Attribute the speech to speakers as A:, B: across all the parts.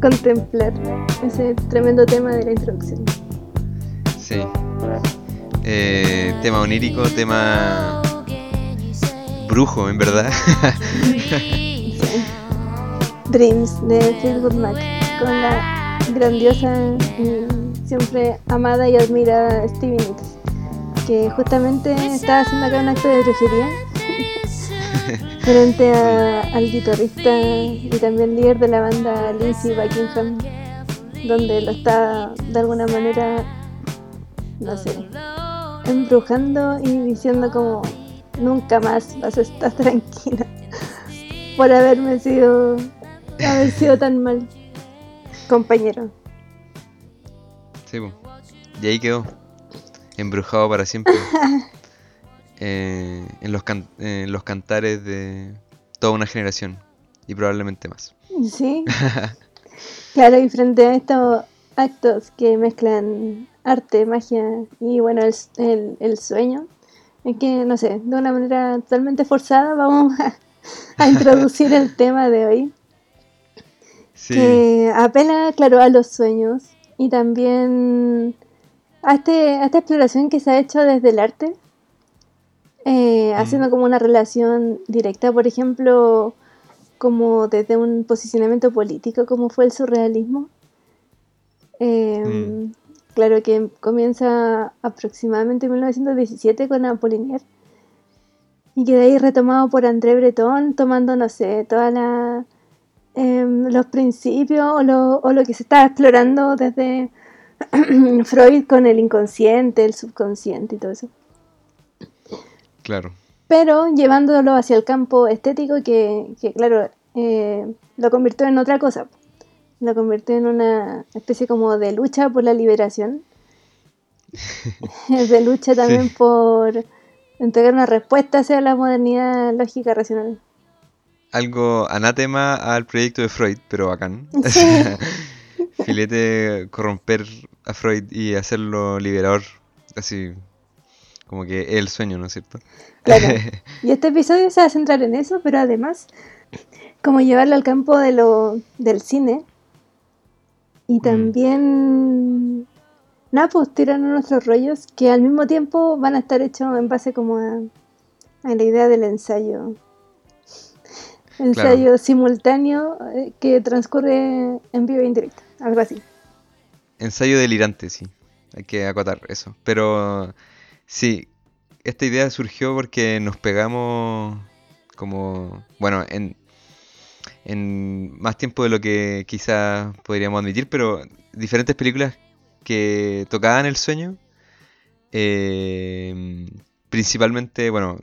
A: contemplar ese tremendo tema de la introducción.
B: Sí. Eh, tema onírico, tema brujo, en verdad.
A: Dreams de Fleetwood Mac con la grandiosa y siempre amada y admirada Stevie Nicks que justamente estaba haciendo acá un acto de brujería frente al guitarrista y también líder de la banda Lindsey Buckingham donde lo está de alguna manera no sé embrujando y diciendo como nunca más vas a estar tranquila por haberme sido haber sido tan mal compañero
B: sí, y ahí quedó embrujado para siempre eh, en, los en los cantares de toda una generación y probablemente más.
A: Sí. claro, y frente a estos actos que mezclan arte, magia y bueno, el, el, sueño, es que, no sé, de una manera totalmente forzada vamos a, introducir el tema de hoy. Sí. Que apela, claro, a los sueños y también a, este, esta exploración que se ha hecho desde el arte, eh, haciendo como una relación directa, por ejemplo, como desde un posicionamiento político, como fue el surrealismo. Em, claro que comienza aproximadamente en 1917 con Apollinaire y que de ahí retomado por André Breton, tomando, no sé, toda la, em, los principios o lo, o lo que se está explorando desde Freud con el inconsciente, el subconsciente y todo eso.
B: Claro.
A: Pero llevándolo hacia el campo estético que, claro, eh, lo convirtió en otra cosa. Lo convirtió en una especie como de lucha por la liberación. de lucha también por entregar una respuesta hacia la modernidad lógica racional.
B: Algo anátema al proyecto de Freud, pero bacán. filete corromper a Freud y hacerlo liberador, así como que el sueño, ¿no es cierto?
A: Claro. Y este episodio se va a centrar en eso, pero además, como llevarlo al campo de lo, del cine y mm. también, nada, pues tiran nuestros rollos que al mismo tiempo van a estar hechos en base como a, la idea del ensayo. Ensayo simultáneo eh, que transcurre en vivo e indirecto algo así.
B: Ensayo delirante, sí. Hay que acotar eso. Pero sí, esta idea surgió porque nos pegamos como, bueno, en, en más tiempo de lo que quizás podríamos admitir, pero diferentes películas que tocaban el sueño. Eh, principalmente, bueno,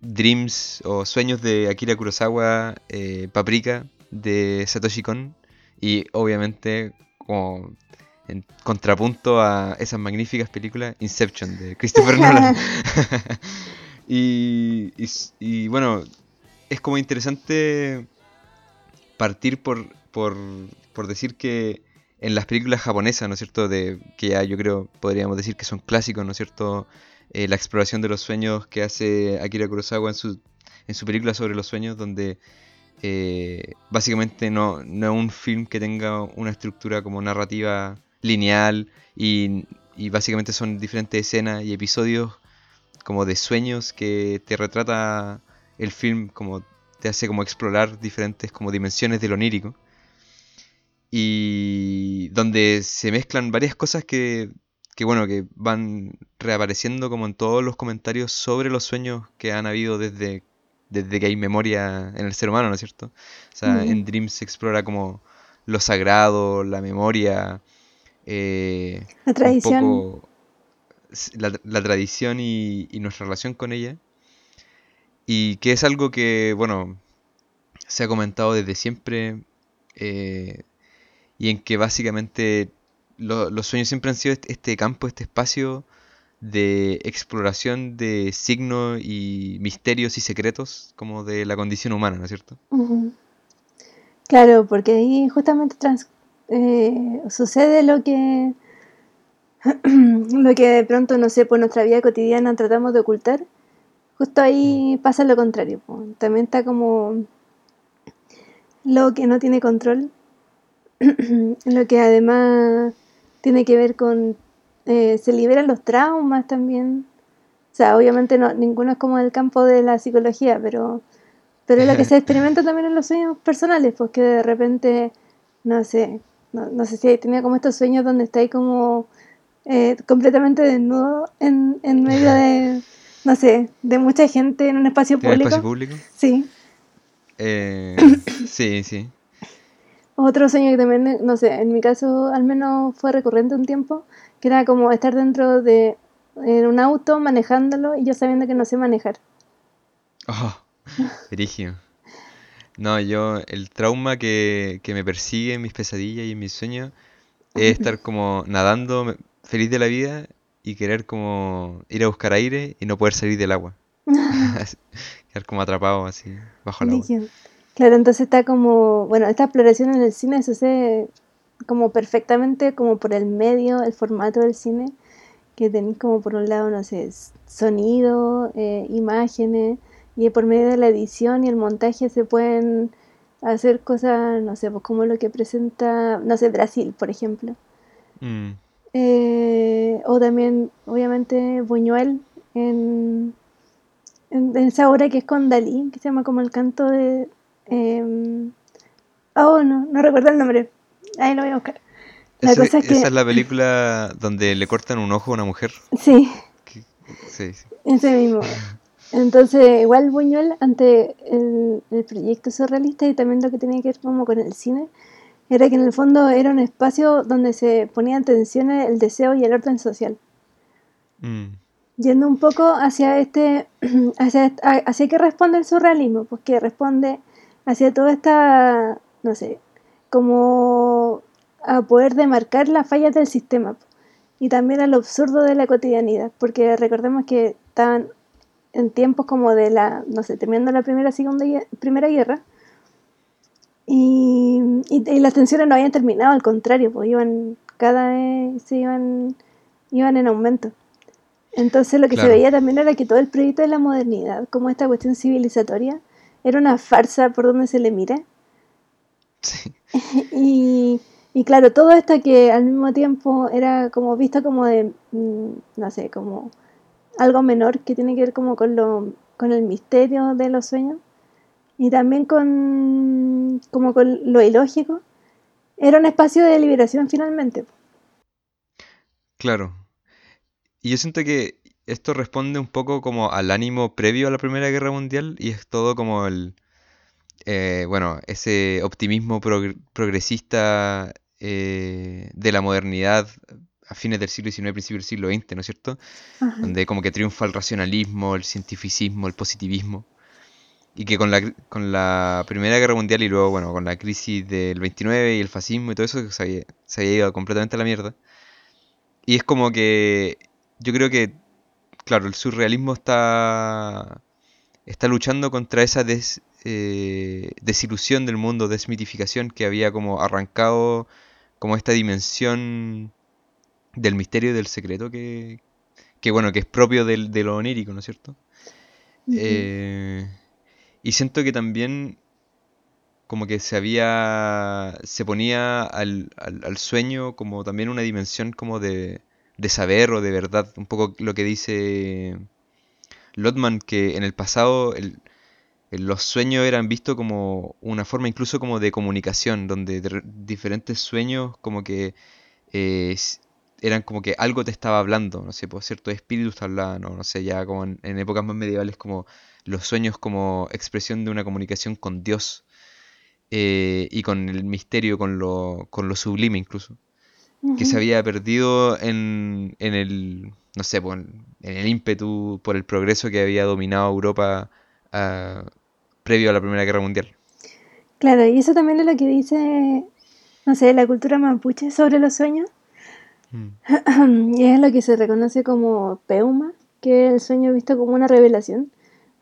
B: Dreams o Sueños de Akira Kurosawa, eh, Paprika de Satoshi Kon y obviamente, como en contrapunto a esas magníficas películas, Inception de Christopher Nolan. y, y, bueno, es como interesante partir por, por, por, decir que en las películas japonesas, ¿no es cierto? De, que ya yo creo podríamos decir que son clásicos, ¿no es cierto? Eh, la exploración de los sueños que hace Akira Kurosawa en su, en su película sobre los sueños, donde eh, básicamente no, es un film que tenga una estructura como narrativa lineal y, básicamente son diferentes escenas y episodios como de sueños que te retrata el film como te hace como explorar diferentes como dimensiones del onírico y donde se mezclan varias cosas que, que bueno que van reapareciendo como en todos los comentarios sobre los sueños que han habido desde desde que hay memoria en el ser humano, ¿no es cierto? O sea, en Dreams se explora como lo sagrado, la memoria,
A: eh, la tradición.
B: la, tradición y, nuestra relación con ella. Y que es algo que, bueno, se ha comentado desde siempre eh, y en que básicamente los sueños siempre han sido este, este campo, este espacio de exploración de signos y misterios y secretos como de la condición humana, ¿no es cierto?
A: Claro, porque ahí justamente eh, sucede lo que lo que de pronto, no sé, por nuestra vida cotidiana tratamos de ocultar. Justo ahí mm. pasa lo contrario. También está como lo que no tiene control lo que además tiene que ver con, eh, se liberan los traumas también. O sea, obviamente no, ninguno es como del campo de la psicología, pero, pero es lo que se experimenta también en los sueños personales, porque pues de repente, no sé, no, sé si tenía como estos sueños donde estáis como eh, completamente desnudo en, en medio de, no sé, de mucha gente en un espacio público. ¿En un espacio público? Sí.
B: Eh, sí, sí.
A: Otro sueño que también, no sé, en mi caso al menos fue recurrente un tiempo, que era como estar dentro de en un auto manejándolo y yo sabiendo que no sé manejar.
B: Oh. No, yo, el trauma que, que me persigue en mis pesadillas y en mis sueños es estar como nadando feliz de la vida y querer como ir a buscar aire y no poder salir del agua. Quedar como atrapado así, bajo el agua.
A: Claro, entonces está como, bueno, esta exploración en el cine sucede como perfectamente como por el medio, el formato del cine, que tenéis como por un lado, no sé, sonido, eh, imágenes, y por medio de la edición y el montaje se pueden hacer cosas, no sé, pues como lo que presenta, no sé, Brasil, por ejemplo. Mm. Eh, o también, obviamente, Buñuel en, en, esa obra que es con Dalí, que se llama como el canto de... Eh, oh, no, no recuerdo el nombre. Ahí lo voy a buscar.
B: La cosa es que... Esa es la película donde le cortan un ojo a una mujer.
A: Sí. Sí, sí. Ese mismo. Entonces, igual Buñuel, ante el, el, proyecto surrealista y también lo que tenía que ver como con el cine, era que en el fondo era un espacio donde se ponía en tensión el deseo y el orden social. Mm. Yendo un poco hacia este, hacia, hacia qué responde el surrealismo, pues que responde hacia toda esta, no sé, como a poder demarcar las fallas del sistema y también al absurdo de la cotidianidad, porque recordemos que estaban en tiempos como de la, no sé, terminando la primera, segunda, primera guerra, y, y, las tensiones no habían terminado, al contrario, pues iban, cada vez se iban, iban en aumento. Entonces lo que se veía también era que todo el proyecto de la modernidad, como esta cuestión civilizatoria, era una farsa por donde se le mire. y, y claro, todo esto que al mismo tiempo era como visto como de, mm, no sé, como algo menor que tiene que ver como con, lo, con el misterio de los sueños y también con, como con lo ilógico, era un espacio de liberación finalmente.
B: Claro. Y yo siento que esto responde un poco como al ánimo previo a la Primera Guerra Mundial y es todo como el, eh, bueno, ese optimismo progresista eh, de la modernidad a fines del siglo XIX, principio del siglo XX, ¿no es cierto? Donde como que triunfa el racionalismo, el cientificismo, el positivismo. Y que con la, con la Primera Guerra Mundial y luego, bueno, con la crisis del 29 y el fascismo y todo eso, se había, se había ido completamente a la mierda. Y es como que yo creo que, claro, el surrealismo está, está luchando contra esa eh, desilusión del mundo, desmitificación que había como arrancado como esta dimensión del misterio y del secreto que, que bueno, que es propio del, de lo onírico, ¿no es cierto? eh, y siento que también como que se había, se ponía al, al, sueño como también una dimensión como de, de saber o de verdad, un poco lo que dice Lotman, que en el pasado el, los sueños eran vistos como una forma incluso como de comunicación, donde diferentes sueños como que eh, eran como que algo te estaba hablando, no sé, por pues, cierto espíritus te hablaban, no, no sé, ya como en, épocas más medievales como los sueños como expresión de una comunicación con Dios eh, y con el misterio, con lo, con lo sublime incluso, que se había perdido en, en el, no sé, pues, en el ímpetu por el progreso que había dominado Europa ah, previo a la Primera Guerra Mundial.
A: Claro, y eso también es lo que dice, no sé, la cultura mapuche sobre los sueños Mm. y es lo que se reconoce como peuma, que es el sueño visto como una revelación.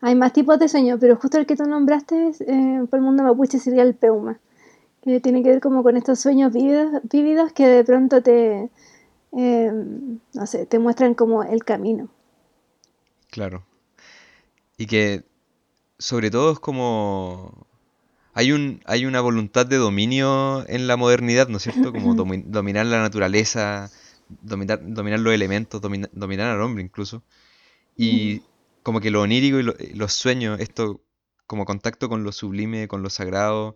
A: Hay más tipos de sueños, pero justo el que tú nombraste eh, por el mundo mapuche sería el peuma, que tiene que ver como con estos sueños vívidos, que de pronto te, em, no sé, te muestran como el camino.
B: Claro. Y que sobre todo es como hay, un, hay una voluntad de dominio en la modernidad, ¿no es cierto? Como dominar la naturaleza, dominar, dominar los elementos, dominar al hombre incluso. Y como que lo onírico y los sueños, esto como contacto con lo sublime, con lo sagrado,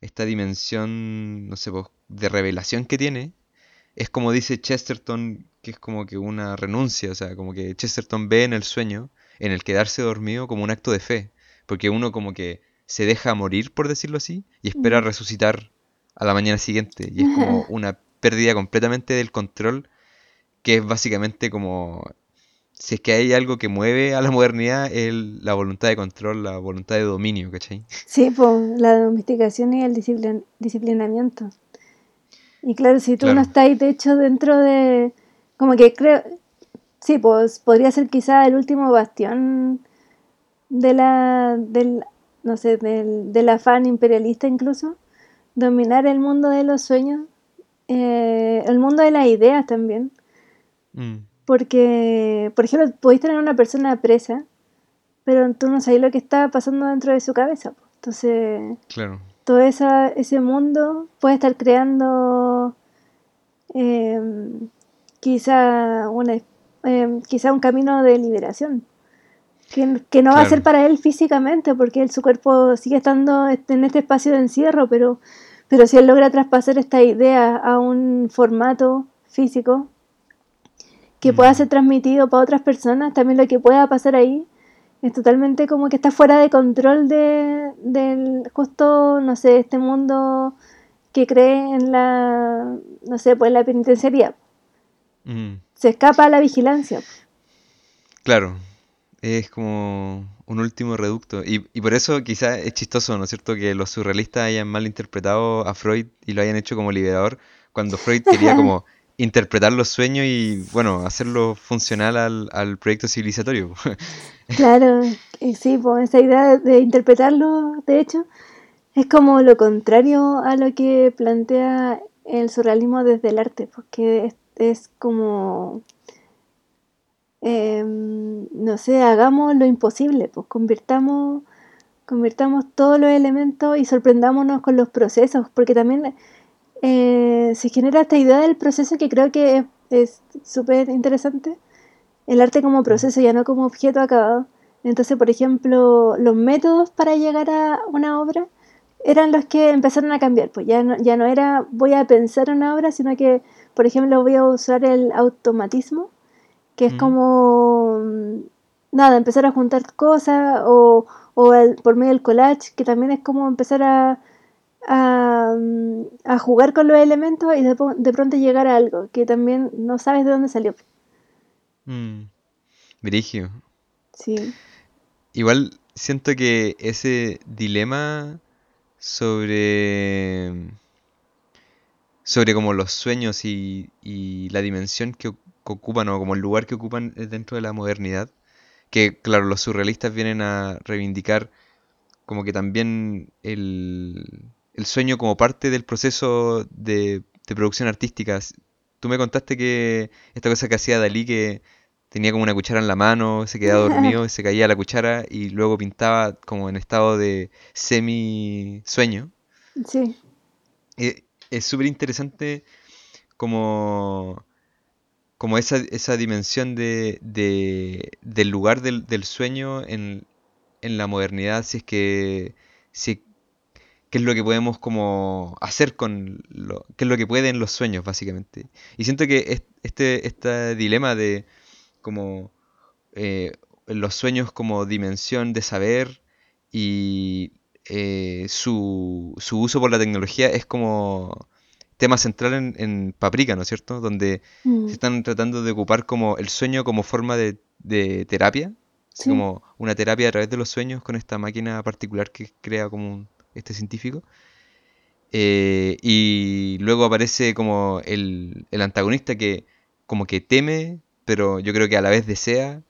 B: esta dimensión, no sé, de revelación que tiene, es como dice Chesterton, que es como que una renuncia, o sea, como que Chesterton ve en el sueño, en el quedarse dormido, como un acto de fe, porque uno como que se deja morir, por decirlo así, y espera resucitar a la mañana siguiente, y es como una pérdida completamente del control, que es básicamente como si es que hay algo que mueve a la modernidad, es la voluntad de control, la voluntad de dominio, ¿cachai?
A: Sí, pues la domesticación y el disciplinamiento. Y claro, si tú no estás, de hecho, dentro de... Como que creo... Sí, pues podría ser quizá el último bastión de la... Del, no sé, del, del afán imperialista incluso. Dominar el mundo de los sueños. Eh, el mundo de las ideas también. Mm. Porque, por ejemplo, podéis tener una persona presa, pero tú no sabes lo que está pasando dentro de su cabeza. Entonces, todo ese mundo puede estar creando em, quizá, una, em, quizá un camino de liberación. Que, no va a ser para él físicamente, porque él, su cuerpo sigue estando en este espacio de encierro, pero, pero si él logra traspasar esta idea a un formato físico, que pueda ser transmitido para otras personas, también lo que pueda pasar ahí es totalmente como que está fuera de control de, del justo, no sé, este mundo que cree en la, no sé, pues la penitenciaría. Se escapa a la vigilancia.
B: Claro, es como un último reducto. Y, y por eso quizás es chistoso, ¿no es cierto?, que los surrealistas hayan mal interpretado a Freud y lo hayan hecho como liberador, cuando Freud quería como interpretar los sueños y, bueno, hacerlo funcional al, al proyecto civilizatorio.
A: Claro, sí, pues esa idea de interpretarlo, de hecho, es como lo contrario a lo que plantea el surrealismo desde el arte, porque es, como, em, no sé, hagamos lo imposible, pues convirtamos, convirtamos todos los elementos y sorprendámonos con los procesos, porque también eh, se genera esta idea del proceso que creo que es súper interesante. El arte como proceso, ya no como objeto acabado. Entonces, por ejemplo, los métodos para llegar a una obra eran los que empezaron a cambiar. Pues ya no, ya no era voy a pensar una obra, sino que, por ejemplo, voy a usar el automatismo, que es como, mm, nada, empezar a juntar cosas, o, o por medio del collage, que también es como empezar a, a, jugar con los elementos y de, pronto llegar a algo que también no sabes de dónde salió.
B: Mm. Sí. Igual siento que ese dilema sobre sobre como los sueños y, la dimensión que, ocupan o como el lugar que ocupan dentro de la modernidad que claro los surrealistas vienen a reivindicar como que también el, el sueño como parte del proceso de, producción artística. Tú me contaste que esta cosa que hacía Dalí, que tenía como una cuchara en la mano, se quedaba dormido, se caía la cuchara y luego pintaba como en estado de semi sueño. Sí. Eh, es súper interesante como, como esa, esa dimensión de, del lugar del, sueño en, en, la modernidad, si es que si, qué es lo que podemos como hacer con lo, qué es lo que pueden los sueños básicamente. Y siento que este este dilema de como eh, los sueños como dimensión de saber y eh, su, su, uso por la tecnología es como tema central en, en Paprika, ¿no es cierto? Donde mm. se están tratando de ocupar como el sueño como forma de, de terapia, como una terapia a través de los sueños con esta máquina particular que crea como un, este científico. Eh, y luego aparece como el, antagonista que como que teme, pero yo creo que a la vez desea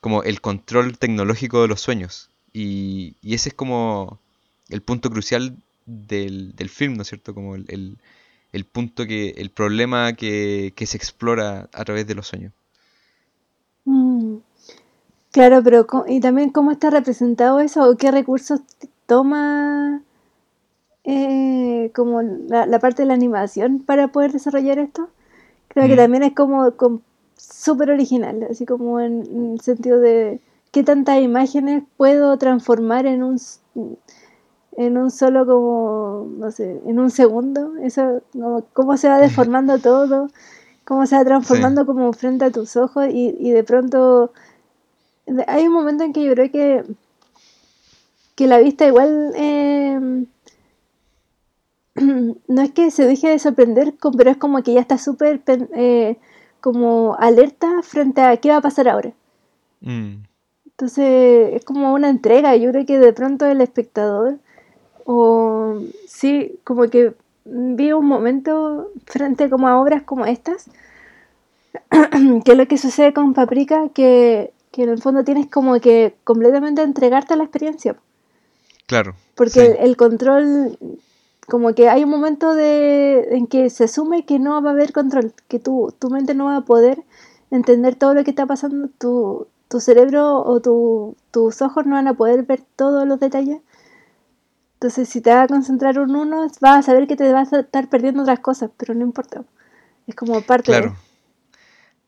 B: como el control tecnológico de los sueños. Y, ese es como el punto crucial del, film, ¿no es cierto? Como el, punto que, el problema que, se explora a través de los sueños.
A: Mm. Claro, pero y también cómo está representado eso, o qué recursos toma eh, como la, parte de la animación para poder desarrollar esto. Creo que también es como, súper original, así como en, el sentido de qué tantas imágenes puedo transformar en un en un solo como, no sé, en un segundo, eso, cómo se va deformando todo, cómo se va transformando como frente a tus ojos y, y de pronto hay un momento en que yo creo que que la vista igual eh, no es que se deje de sorprender, pero es como que ya está súper eh, como alerta frente a qué va a pasar ahora. Mm. Entonces es como una entrega, yo creo que de pronto el espectador, o sí, como que vi un momento frente como a obras como estas, que es lo que sucede con Paprika, que, que en el fondo tienes como que completamente entregarte a la experiencia.
B: Claro.
A: Porque el, control, como que hay un momento de, en que se asume que no va a haber control, que tu, tu mente no va a poder entender todo lo que está pasando, tu, tu cerebro o tu, tus ojos no van a poder ver todos los detalles. Entonces, si te vas a concentrar en uno, vas a saber que te vas a estar perdiendo otras cosas, pero no importa. Es como parte
B: claro.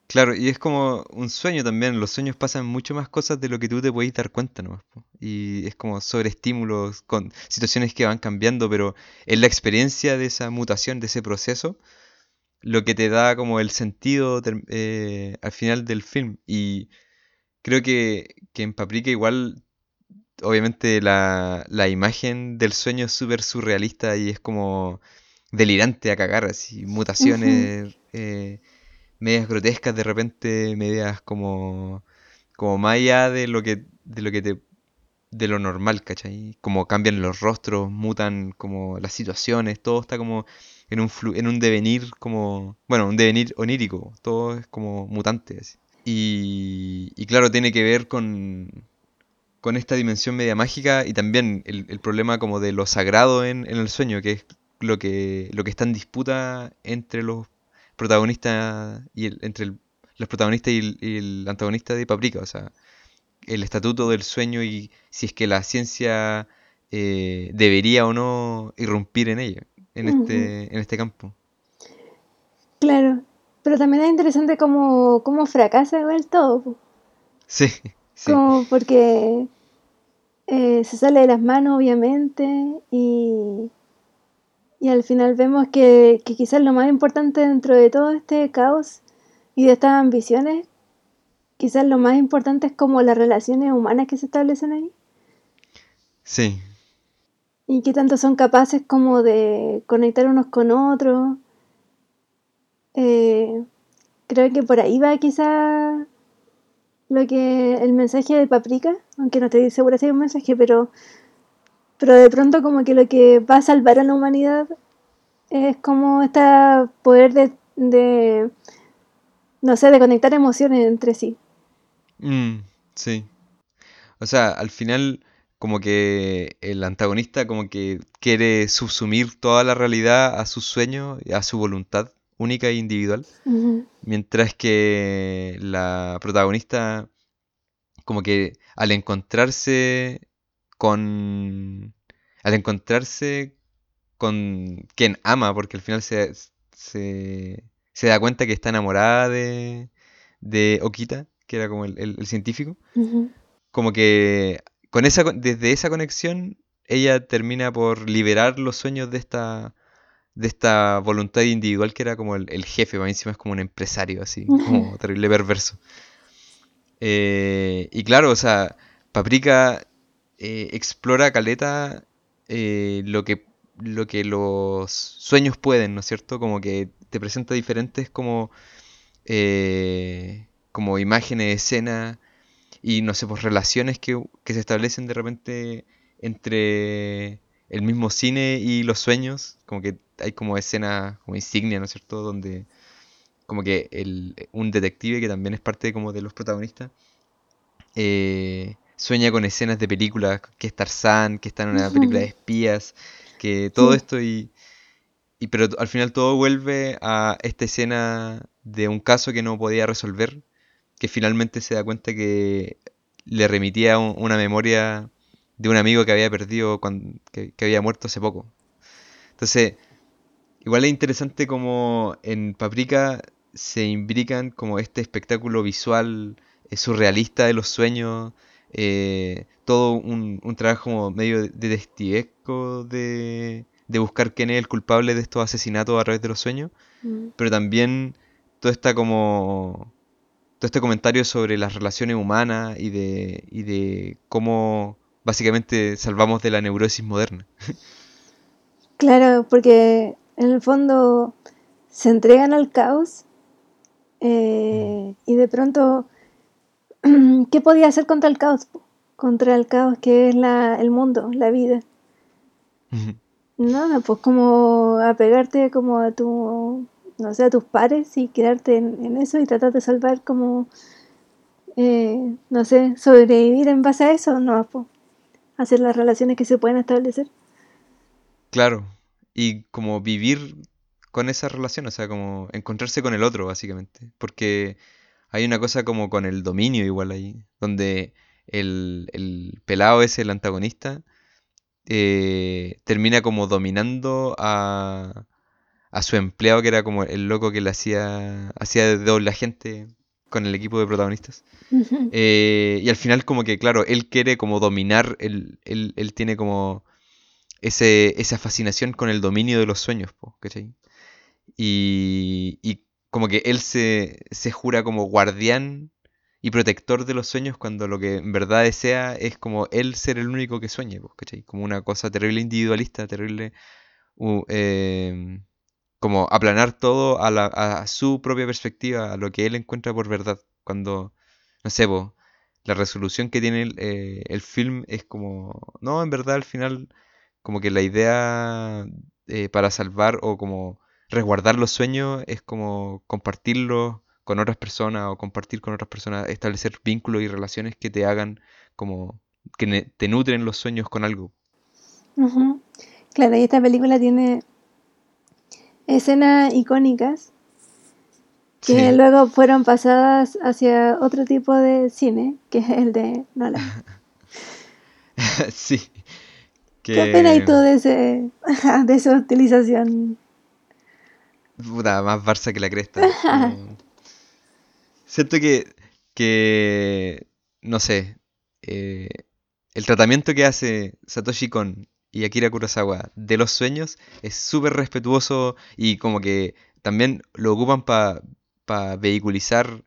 B: Claro, y es como un sueño también. Los sueños pasan mucho más cosas de lo que tú te puedes dar cuenta nomás. Y es como sobre estímulos, con situaciones que van cambiando, pero es la experiencia de esa mutación, de ese proceso, lo que te da como el sentido eh, al final del film. Y creo que, que en Paprika igual, obviamente la, la imagen del sueño es súper surrealista y es como delirante a cagar, así, mutaciones medias grotescas, de repente medias como, como más allá de lo que, de lo que te, de lo normal, ¿cachai? Como cambian los rostros, mutan como las situaciones, todo está como en un, en un devenir como, bueno, un devenir onírico, todo es como mutante. Y, y claro, tiene que ver con, con esta dimensión media mágica y también el, el problema como de lo sagrado en, en, el sueño, que es lo que, lo que está en disputa entre los protagonista y el, entre el, los protagonistas y el, antagonista de Paprika, o sea, el estatuto del sueño y si es que la ciencia eh, debería o no irrumpir en ella, en, este, en este campo.
A: Claro, pero también es interesante cómo, cómo fracasa igual todo.
B: Sí, sí.
A: Como porque eh, se sale de las manos, obviamente, y, y al final vemos que, quizás lo más importante dentro de todo este caos y de estas ambiciones, quizás lo más importante es como las relaciones humanas que se establecen ahí.
B: Sí.
A: Y qué tanto son capaces como de conectar unos con otros. Eh, creo que por ahí va quizás lo que el mensaje de Paprika, aunque no estoy segura si hay un mensaje, pero pero de pronto como que lo que va a salvar a la humanidad es como este poder de, no sé, de conectar emociones entre sí.
B: Mm, sí. O sea, al final como que el antagonista como que quiere subsumir toda la realidad a sus sueños, a su voluntad única e individual, mientras que la protagonista como que al encontrarse con... al encontrarse con quien ama, porque al final se, se, se da cuenta que está enamorada de, de Okita, que era como el, científico, como que con esa, desde esa conexión ella termina por liberar los sueños de esta de esta voluntad individual que era como el, jefe, para encima es como un empresario así, como terrible perverso. Eh, y claro, o sea, Paprika eh, explora Caleta eh, lo, que, lo que los sueños pueden, ¿no es cierto? Como que te presenta diferentes como, eh, como imágenes, escenas y no sé, pues relaciones que, se establecen de repente entre el mismo cine y los sueños, como que hay como escenas como insignia, ¿no es cierto? Donde como que el, un detective que también es parte como de los protagonistas, eh, sueña con escenas de películas, que es Tarzán, que está en una película de espías, que todo esto y, y... Pero al final todo vuelve a esta escena de un caso que no podía resolver, que finalmente se da cuenta que le remitía una memoria de un amigo que había perdido, cuando, que, había muerto hace poco. Entonces, igual es interesante como en Paprika se imbrican como este espectáculo visual eh, surrealista de los sueños, eh, todo un, trabajo como medio detectivesco de, de buscar quién es el culpable de estos asesinatos a través de los sueños, mm. pero también todo está como todo este comentario sobre las relaciones humanas y de, y de cómo básicamente salvamos de la neurosis moderna.
A: Claro, porque en el fondo se entregan al caos eh, y de pronto, ¿qué podía hacer contra el caos? Contra el caos que es la, el mundo, la vida. Nada, pues como apegarte como a tu, no sé, a tus pares y quedarte en, eso y tratar de salvar como, eh, no sé, sobrevivir en base a eso, no, pues hacer las relaciones que se pueden establecer.
B: Claro, y como vivir con esa relación, o sea, como encontrarse con el otro, básicamente. Porque hay una cosa como con el dominio igual ahí, donde el, el pelado es el antagonista, eh, termina como dominando a, a su empleado, que era como el loco que le hacía, hacía de doble agente con el equipo de protagonistas. Eh, y al final como que, claro, él quiere como dominar, él, él, él tiene como ese, esa fascinación con el dominio de los sueños, ¿cachai? Y, como que él se, jura como guardián y protector de los sueños cuando lo que en verdad desea es como él ser el único que sueñe, ¿cachai? Como una cosa terrible individualista, terrible... Em, como aplanar todo a, la, a, su propia perspectiva, a lo que él encuentra por verdad. Cuando, no sé, la resolución que tiene el, eh, el, film es como, no, en verdad al final, como que la idea eh, para salvar o como resguardar los sueños es como compartirlos con otras personas o compartir con otras personas, establecer vínculos y relaciones que te hagan como que te nutren los sueños con algo.
A: Claro, y esta película tiene escenas icónicas que luego fueron pasadas hacia otro tipo de cine, que es el de Nolan.
B: sí.
A: ¿Qué opinas tú de, ese, de esa utilización
B: Puta, más Barça que la cresta. Siento que, que, no sé, eh, el tratamiento que hace Satoshi Kon y Akira Kurosawa de los sueños es súper respetuoso y como que también lo ocupan para vehiculizar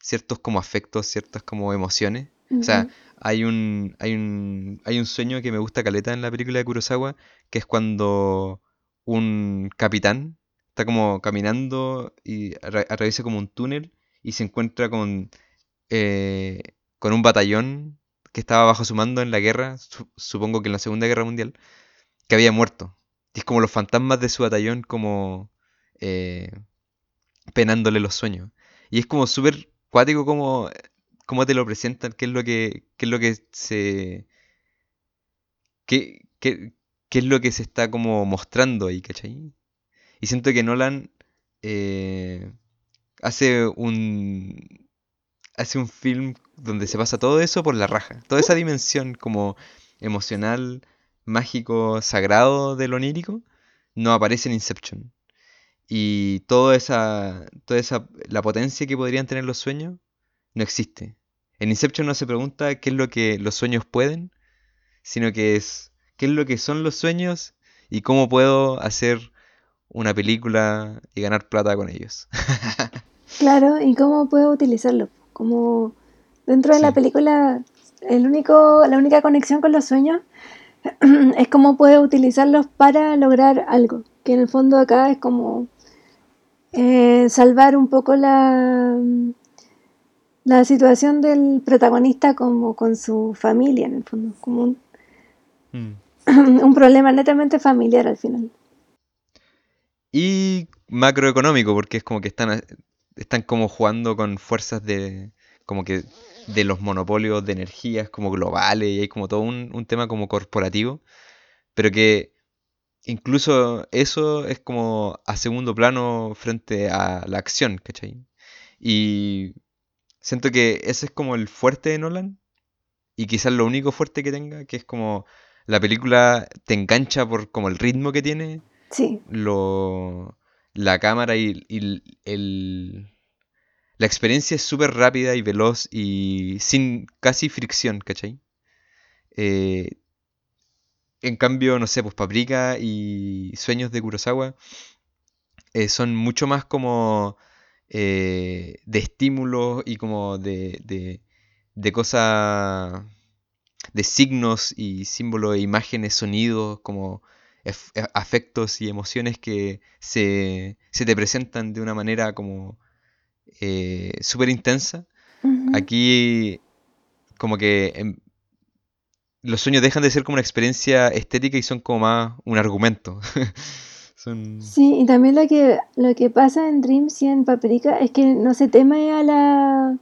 B: ciertos como afectos, ciertas como emociones. O sea, hay un, hay un hay un sueño que me gusta caleta en la película de Kurosawa, que es cuando un capitán está como caminando y atraviesa como un túnel y se encuentra con, eh, con un batallón que estaba bajo su mando en la guerra, supongo que en la Segunda Guerra Mundial, que había muerto. Y es como los fantasmas de su batallón como eh, penándole los sueños. Y es como súper cuático como, como te lo presentan, qué es lo que, qué es lo que se... Qué, qué, qué es lo que se está como mostrando ahí, ¿cachai? Y siento que Nolan eh, hace un. Hace un film donde se pasa todo eso por la raja. Toda esa dimensión como emocional, mágico, sagrado del onírico, no aparece en Inception. Y toda esa. toda esa. la potencia que podrían tener los sueños no existe. En Inception no se pregunta qué es lo que los sueños pueden, sino que es qué es lo que son los sueños y cómo puedo hacer una película y ganar plata con ellos.
A: claro, ¿y cómo puedo utilizarlo? Como dentro de la película, el único, la única conexión con los sueños es cómo puedo utilizarlos para lograr algo. Que en el fondo acá es como eh, salvar un poco la, la situación del protagonista como con su familia, en el fondo, como un, mm. un problema netamente familiar al final
B: y macroeconómico, porque es como que están, están como jugando con fuerzas de como que de los monopolios de energías como globales y hay como todo un, tema como corporativo, pero que incluso eso es como a segundo plano frente a la acción, ¿cachai? Y siento que ese es como el fuerte de Nolan y quizás lo único fuerte que tenga, que es como la película te engancha por como el ritmo que tiene,
A: Sí.
B: Lo, la cámara y, el, la experiencia es súper rápida y veloz y sin casi fricción, ¿cachai? Eh, en cambio, no sé, pues Paprika y Sueños de Kurosawa eh, son mucho más como eh, de estímulos y como de, de, de cosas, de signos y símbolos, e imágenes, sonidos, como afectos y emociones que se, se te presentan de una manera como eh, súper intensa. Aquí como que em, los sueños dejan de ser como una experiencia estética y son como más un argumento.
A: Sí, y también lo que, lo que pasa en Dreams y en Paprika es que no se teme a la...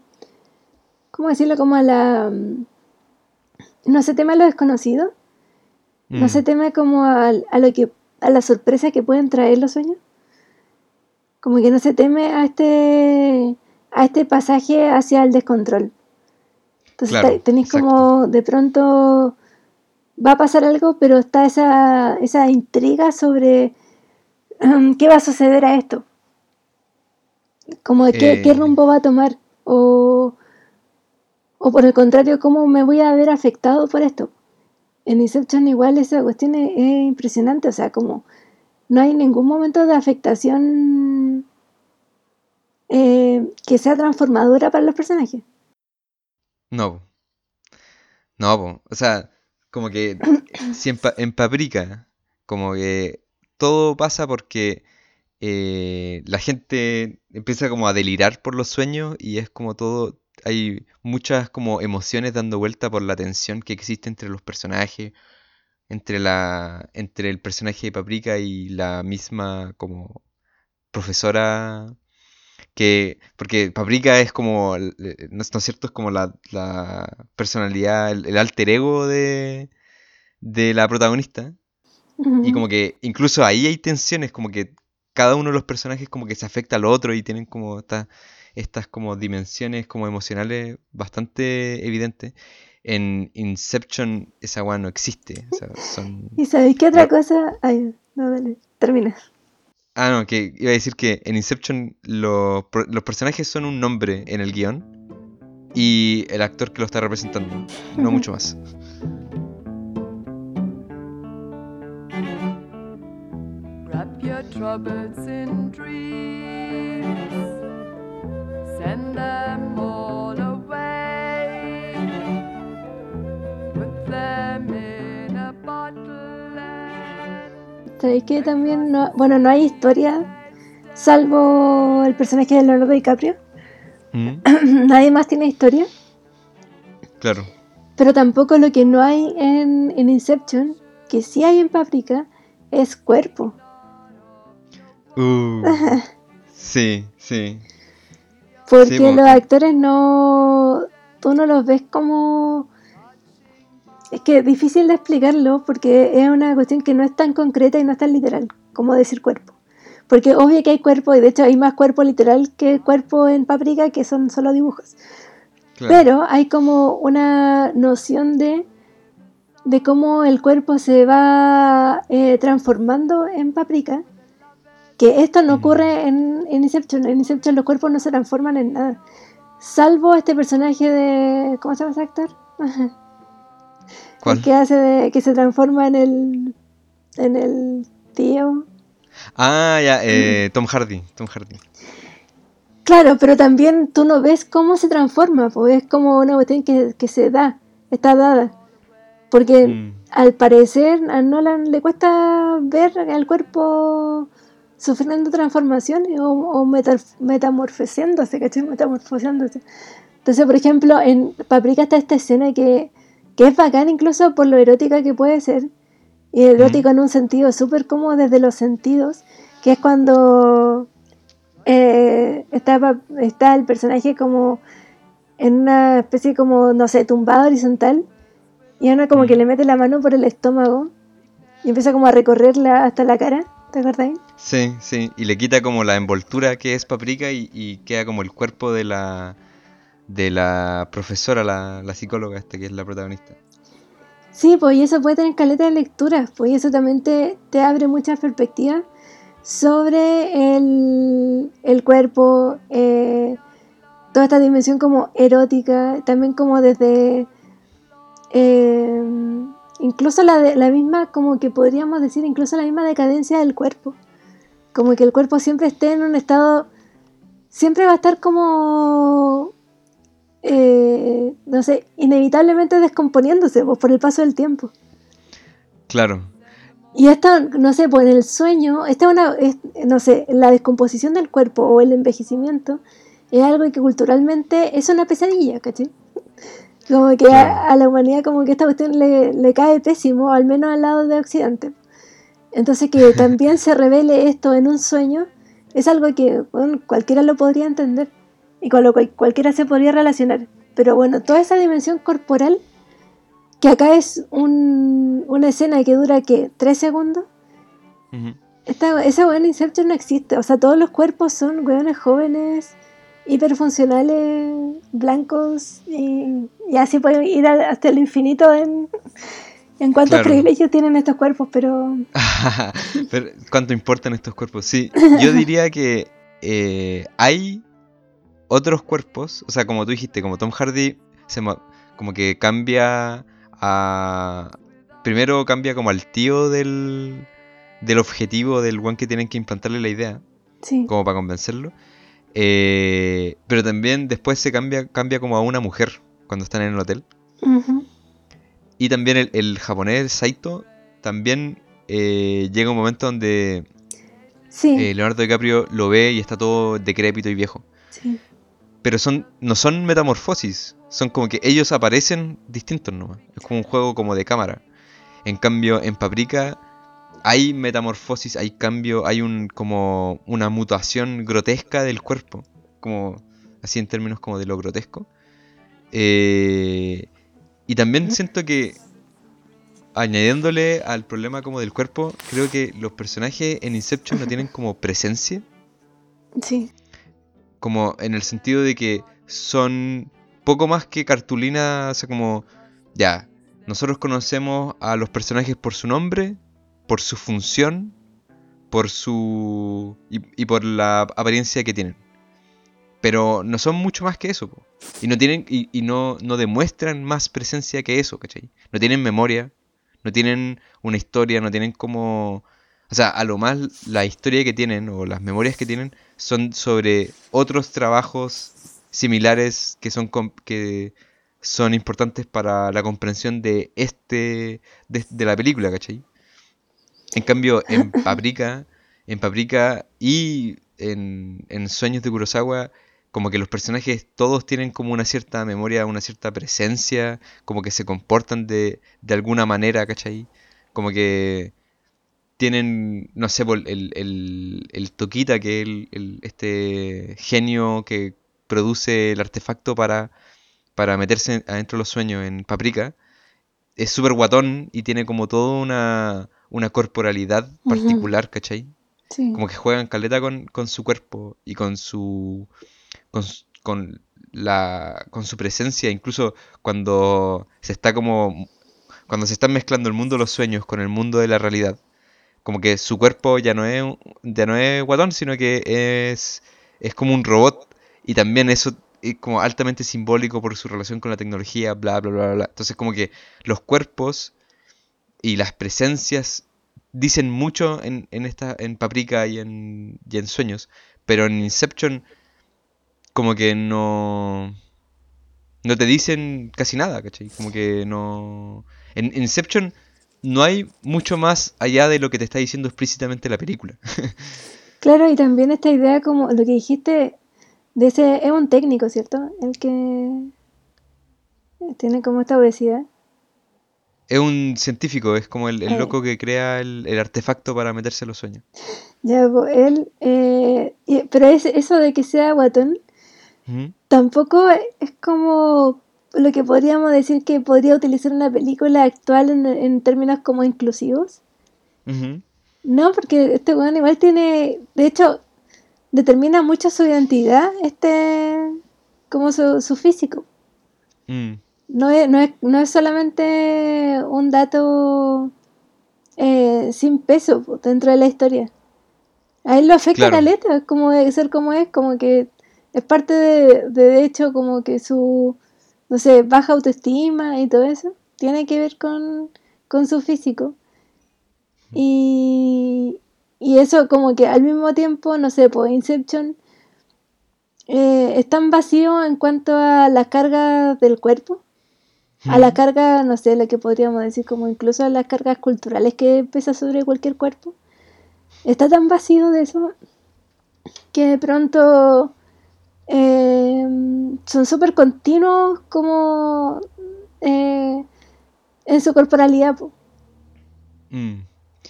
A: ¿Cómo decirlo? Como a la... No se teme a lo desconocido. No se mm. teme como a, a, lo que a la sorpresa que pueden traer los sueños. Como que no se teme a este a este pasaje hacia el descontrol. Entonces tenéis como de pronto va a pasar algo, pero está esa, esa intriga sobre um, qué va a suceder a esto. Como de qué, qué, eh. rumbo va a tomar. O, o por el contrario, cómo me voy a ver afectado por esto. En Inception igual esa cuestión es, impresionante. O sea, como no hay ningún momento de afectación eh, que sea transformadora para los personajes.
B: No. No, o sea, como que si en, Paprika, como que todo pasa porque eh, la gente empieza como a delirar por los sueños y es como todo, hay muchas como emociones dando vuelta por la tensión que existe entre los personajes, entre la, entre el personaje de Paprika y la misma como profesora que porque Paprika es como no, es cierto es como la, personalidad el, alter ego de, de la protagonista. Y como que incluso ahí hay tensiones como que cada uno de los personajes como que se afecta al otro y tienen como estas estas como dimensiones como emocionales bastante evidentes. En Inception esa agua no existe
A: y sabéis qué otra cosa ay no dale termina.
B: Ah, no, que iba a decir que en Inception los personajes son un nombre en el guion y el actor que lo está representando, no mucho más.
A: ¿Sabéis que también no, bueno, no hay historia salvo el personaje de Leonardo DiCaprio? Mm. Nadie más tiene historia.
B: Claro.
A: Pero tampoco lo que no hay en, Inception, que sí hay en Paprika, es cuerpo.
B: Uh, sí, sí.
A: Porque los actores no. Tú no los ves como es que es difícil de explicarlo porque es una cuestión que no es tan concreta y no es tan literal como decir cuerpo. Porque obvio que hay cuerpo, y de hecho hay más cuerpo literal que cuerpo en Paprika, que son solo dibujos. Pero hay como una noción de, de cómo el cuerpo se va eh, transformando en Paprika, que esto no mm. ocurre en, en Inception. En Inception los cuerpos no se transforman en nada. Salvo este personaje de... ¿Cómo se llama ese actor? que hace de, que se transforma en el en el tío.
B: Ah, ya, eh, Tom Hardy, Tom Hardy.
A: Claro, pero también tú no ves cómo se transforma, pues es como una cuestión que, que se da, está dada. Porque mm. al parecer a Nolan le cuesta ver al cuerpo sufriendo transformaciones o, o metamorfoseándose, ¿cachai? Metamorfoseándose. Entonces, por ejemplo, en Paprika está esta escena que que es bacán incluso por lo erótica que puede ser, y erótico en un sentido súper como desde los sentidos, que es cuando eh, está, está el personaje como en una especie como, no sé, tumbado horizontal, y uno como que le mete la mano por el estómago y empieza como a recorrerla hasta la cara, ¿te acuerdas?
B: Sí, sí, y le quita como la envoltura que es paprika y queda como el cuerpo de la, de la profesora, la, psicóloga esta que es la protagonista.
A: Sí, pues y eso puede tener caleta de lecturas, pues y eso también te, te abre muchas perspectivas sobre el, el cuerpo, eh, toda esta dimensión como erótica, también como desde... eh, incluso la, de, la misma, como que podríamos decir, incluso la misma decadencia del cuerpo. Como que el cuerpo siempre esté en un estado, siempre va a estar como, eh, no sé, inevitablemente descomponiéndose pues, por el paso del tiempo.
B: Claro.
A: Y esto, no sé, pues en el sueño, esta es una, es- no sé, la descomposición del cuerpo o el envejecimiento es algo que culturalmente es una pesadilla, ¿cachai? Como que a, a la humanidad como que esta cuestión le, le cae pésimo, al menos al lado de Occidente. Entonces que también se revele esto en un sueño es algo que bueno, cualquiera lo podría entender y con lo cual cualquiera se podría relacionar. Pero bueno, toda esa dimensión corporal, que acá es un- una escena que dura que tres segundos,
B: Ujú.
A: esta, esa buena Inception no existe. O sea, todos los cuerpos son hueones jóvenes, hiperfuncionales, blancos, y, y así pueden ir hasta el infinito en, en cuántos
B: Claro.
A: privilegios tienen estos cuerpos, pero
B: Pero, ¿Cuánto importan estos cuerpos? Sí, yo diría que eh, hay otros cuerpos, o sea, como tú dijiste, como Tom Hardy, se como que cambia a... Primero cambia como al tío del, del objetivo del one que tienen que implantarle la idea,
A: sí.
B: como para convencerlo. Eh, pero también después se cambia, cambia como a una mujer cuando están en el hotel. Y también el, el japonés Saito también eh, llega un momento donde
A: Sí,
B: eh, Leonardo DiCaprio lo ve y está todo decrépito y viejo.
A: sí.
B: Pero son no son metamorfosis, son como que ellos aparecen distintos nomás. Es como un juego como de cámara. En cambio, en Paprika hay metamorfosis, hay cambio, hay un como una mutación grotesca del cuerpo, como así en términos como de lo grotesco. Eh, y también siento que añadiéndole al problema como del cuerpo, creo que los personajes en Inception no tienen como presencia.
A: Sí,
B: como en el sentido de que son poco más que cartulina, o sea, como, ya, nosotros conocemos a los personajes por su nombre, por su función, por su... y, por la apariencia que tienen. Pero no son mucho más que eso, y no tienen y, no, no demuestran más presencia que eso, ¿cachai? No tienen memoria, no tienen una historia, no tienen como... O sea, a lo más la historia que tienen o las memorias que tienen son sobre otros trabajos similares que son que son importantes para la comprensión de este de, de la película, ¿cachai? En cambio, en Paprika, en Paprika y en, en Sueños de Kurosawa, como que los personajes todos tienen como una cierta memoria, una cierta presencia, como que se comportan de, de alguna manera, ¿cachai? Como que tienen, no sé, por el, el, el Tokita, que es el, el- este genio que produce el artefacto para, para meterse adentro de los sueños en Paprika, es súper guatón y tiene como toda una, una corporalidad particular, ¿cachai?
A: sí.
B: Como que juegan caleta con, con su cuerpo y con su. con, su- con la. con su presencia. Incluso cuando se está como. cuando se están mezclando el mundo de los sueños con el mundo de la realidad. Como que su cuerpo ya no es ya no es guatón, sino que es. es como un robot. Y también eso es como altamente simbólico por su relación con la tecnología, bla bla bla bla. Entonces como que los cuerpos y las presencias dicen mucho en, en esta en Paprika y en, y en Sueños, pero en Inception como que no no te dicen casi nada, ¿cachai? Como que no en, Inception no hay mucho más allá de lo que te está diciendo explícitamente la película.
A: Claro, y también esta idea como lo que dijiste de ese, es un técnico, ¿cierto? El que tiene como esta obesidad.
B: Es un científico, es como el, el loco que crea el, el artefacto para meterse en los sueños.
A: Ya, po, él, eh, pero es, eso de que sea guatón, tampoco es como lo que podríamos decir que podría utilizar una película actual en, en términos como inclusivos. No, porque este weón igual tiene, de hecho, determina mucho su identidad, este, como su, su físico.
B: Mm.
A: No es, no es, no es solamente un dato eh, sin peso dentro de la historia. A él lo afecta la letra, como de ser como es, como que es parte de, de, hecho, como que su, no sé, baja autoestima y todo eso, tiene que ver con, con su físico. Y, y eso como que al mismo tiempo, no sé, pues Inception eh, es tan vacío en cuanto a las cargas del cuerpo, a la carga, no sé, lo que podríamos decir como incluso a las cargas culturales que pesa sobre cualquier cuerpo. Está tan vacío de eso que de pronto eh, son súper continuos como eh, en su corporalidad. Mm.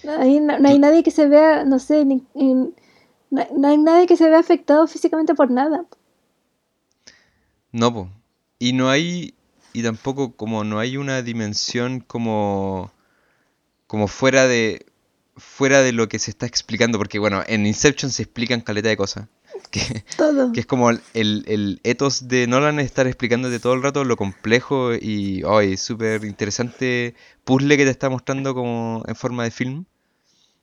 A: No, hay, nadie que se vea, no sé, no, hay nadie que se vea afectado físicamente por nada.
B: No, po. y no hay, y tampoco como no hay una dimensión como, como fuera de, fuera de lo que se está explicando, porque bueno, en Inception se explican caleta de cosas. Que, todo. que es como el, el, ethos de Nolan estar explicándote todo el rato lo complejo y hoy súper interesante puzzle que te está mostrando como en forma de film.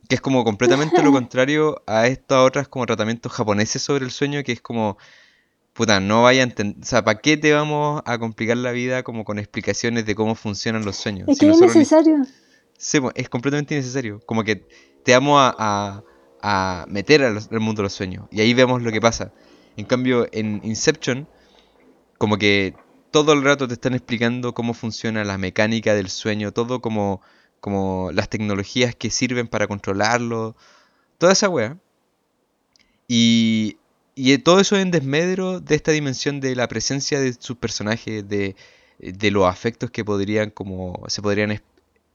B: Que es como completamente lo contrario a estas otras como tratamientos japoneses sobre el sueño, que es como, puta, no vaya a entender, o sea, ¿para qué te vamos a complicar la vida como con explicaciones de cómo funcionan los sueños?
A: Es que es necesario.
B: Sí, es completamente innecesario. Como que te vamos a, a, meter al, mundo de los sueños. Y ahí vemos lo que pasa. En cambio, en Inception, como que todo el rato te están explicando cómo funciona la mecánica del sueño, todo como como las tecnologías que sirven para controlarlo, toda esa wea. Y, y todo eso en desmedro de esta dimensión de la presencia de sus personajes, de, de los afectos que podrían como se podrían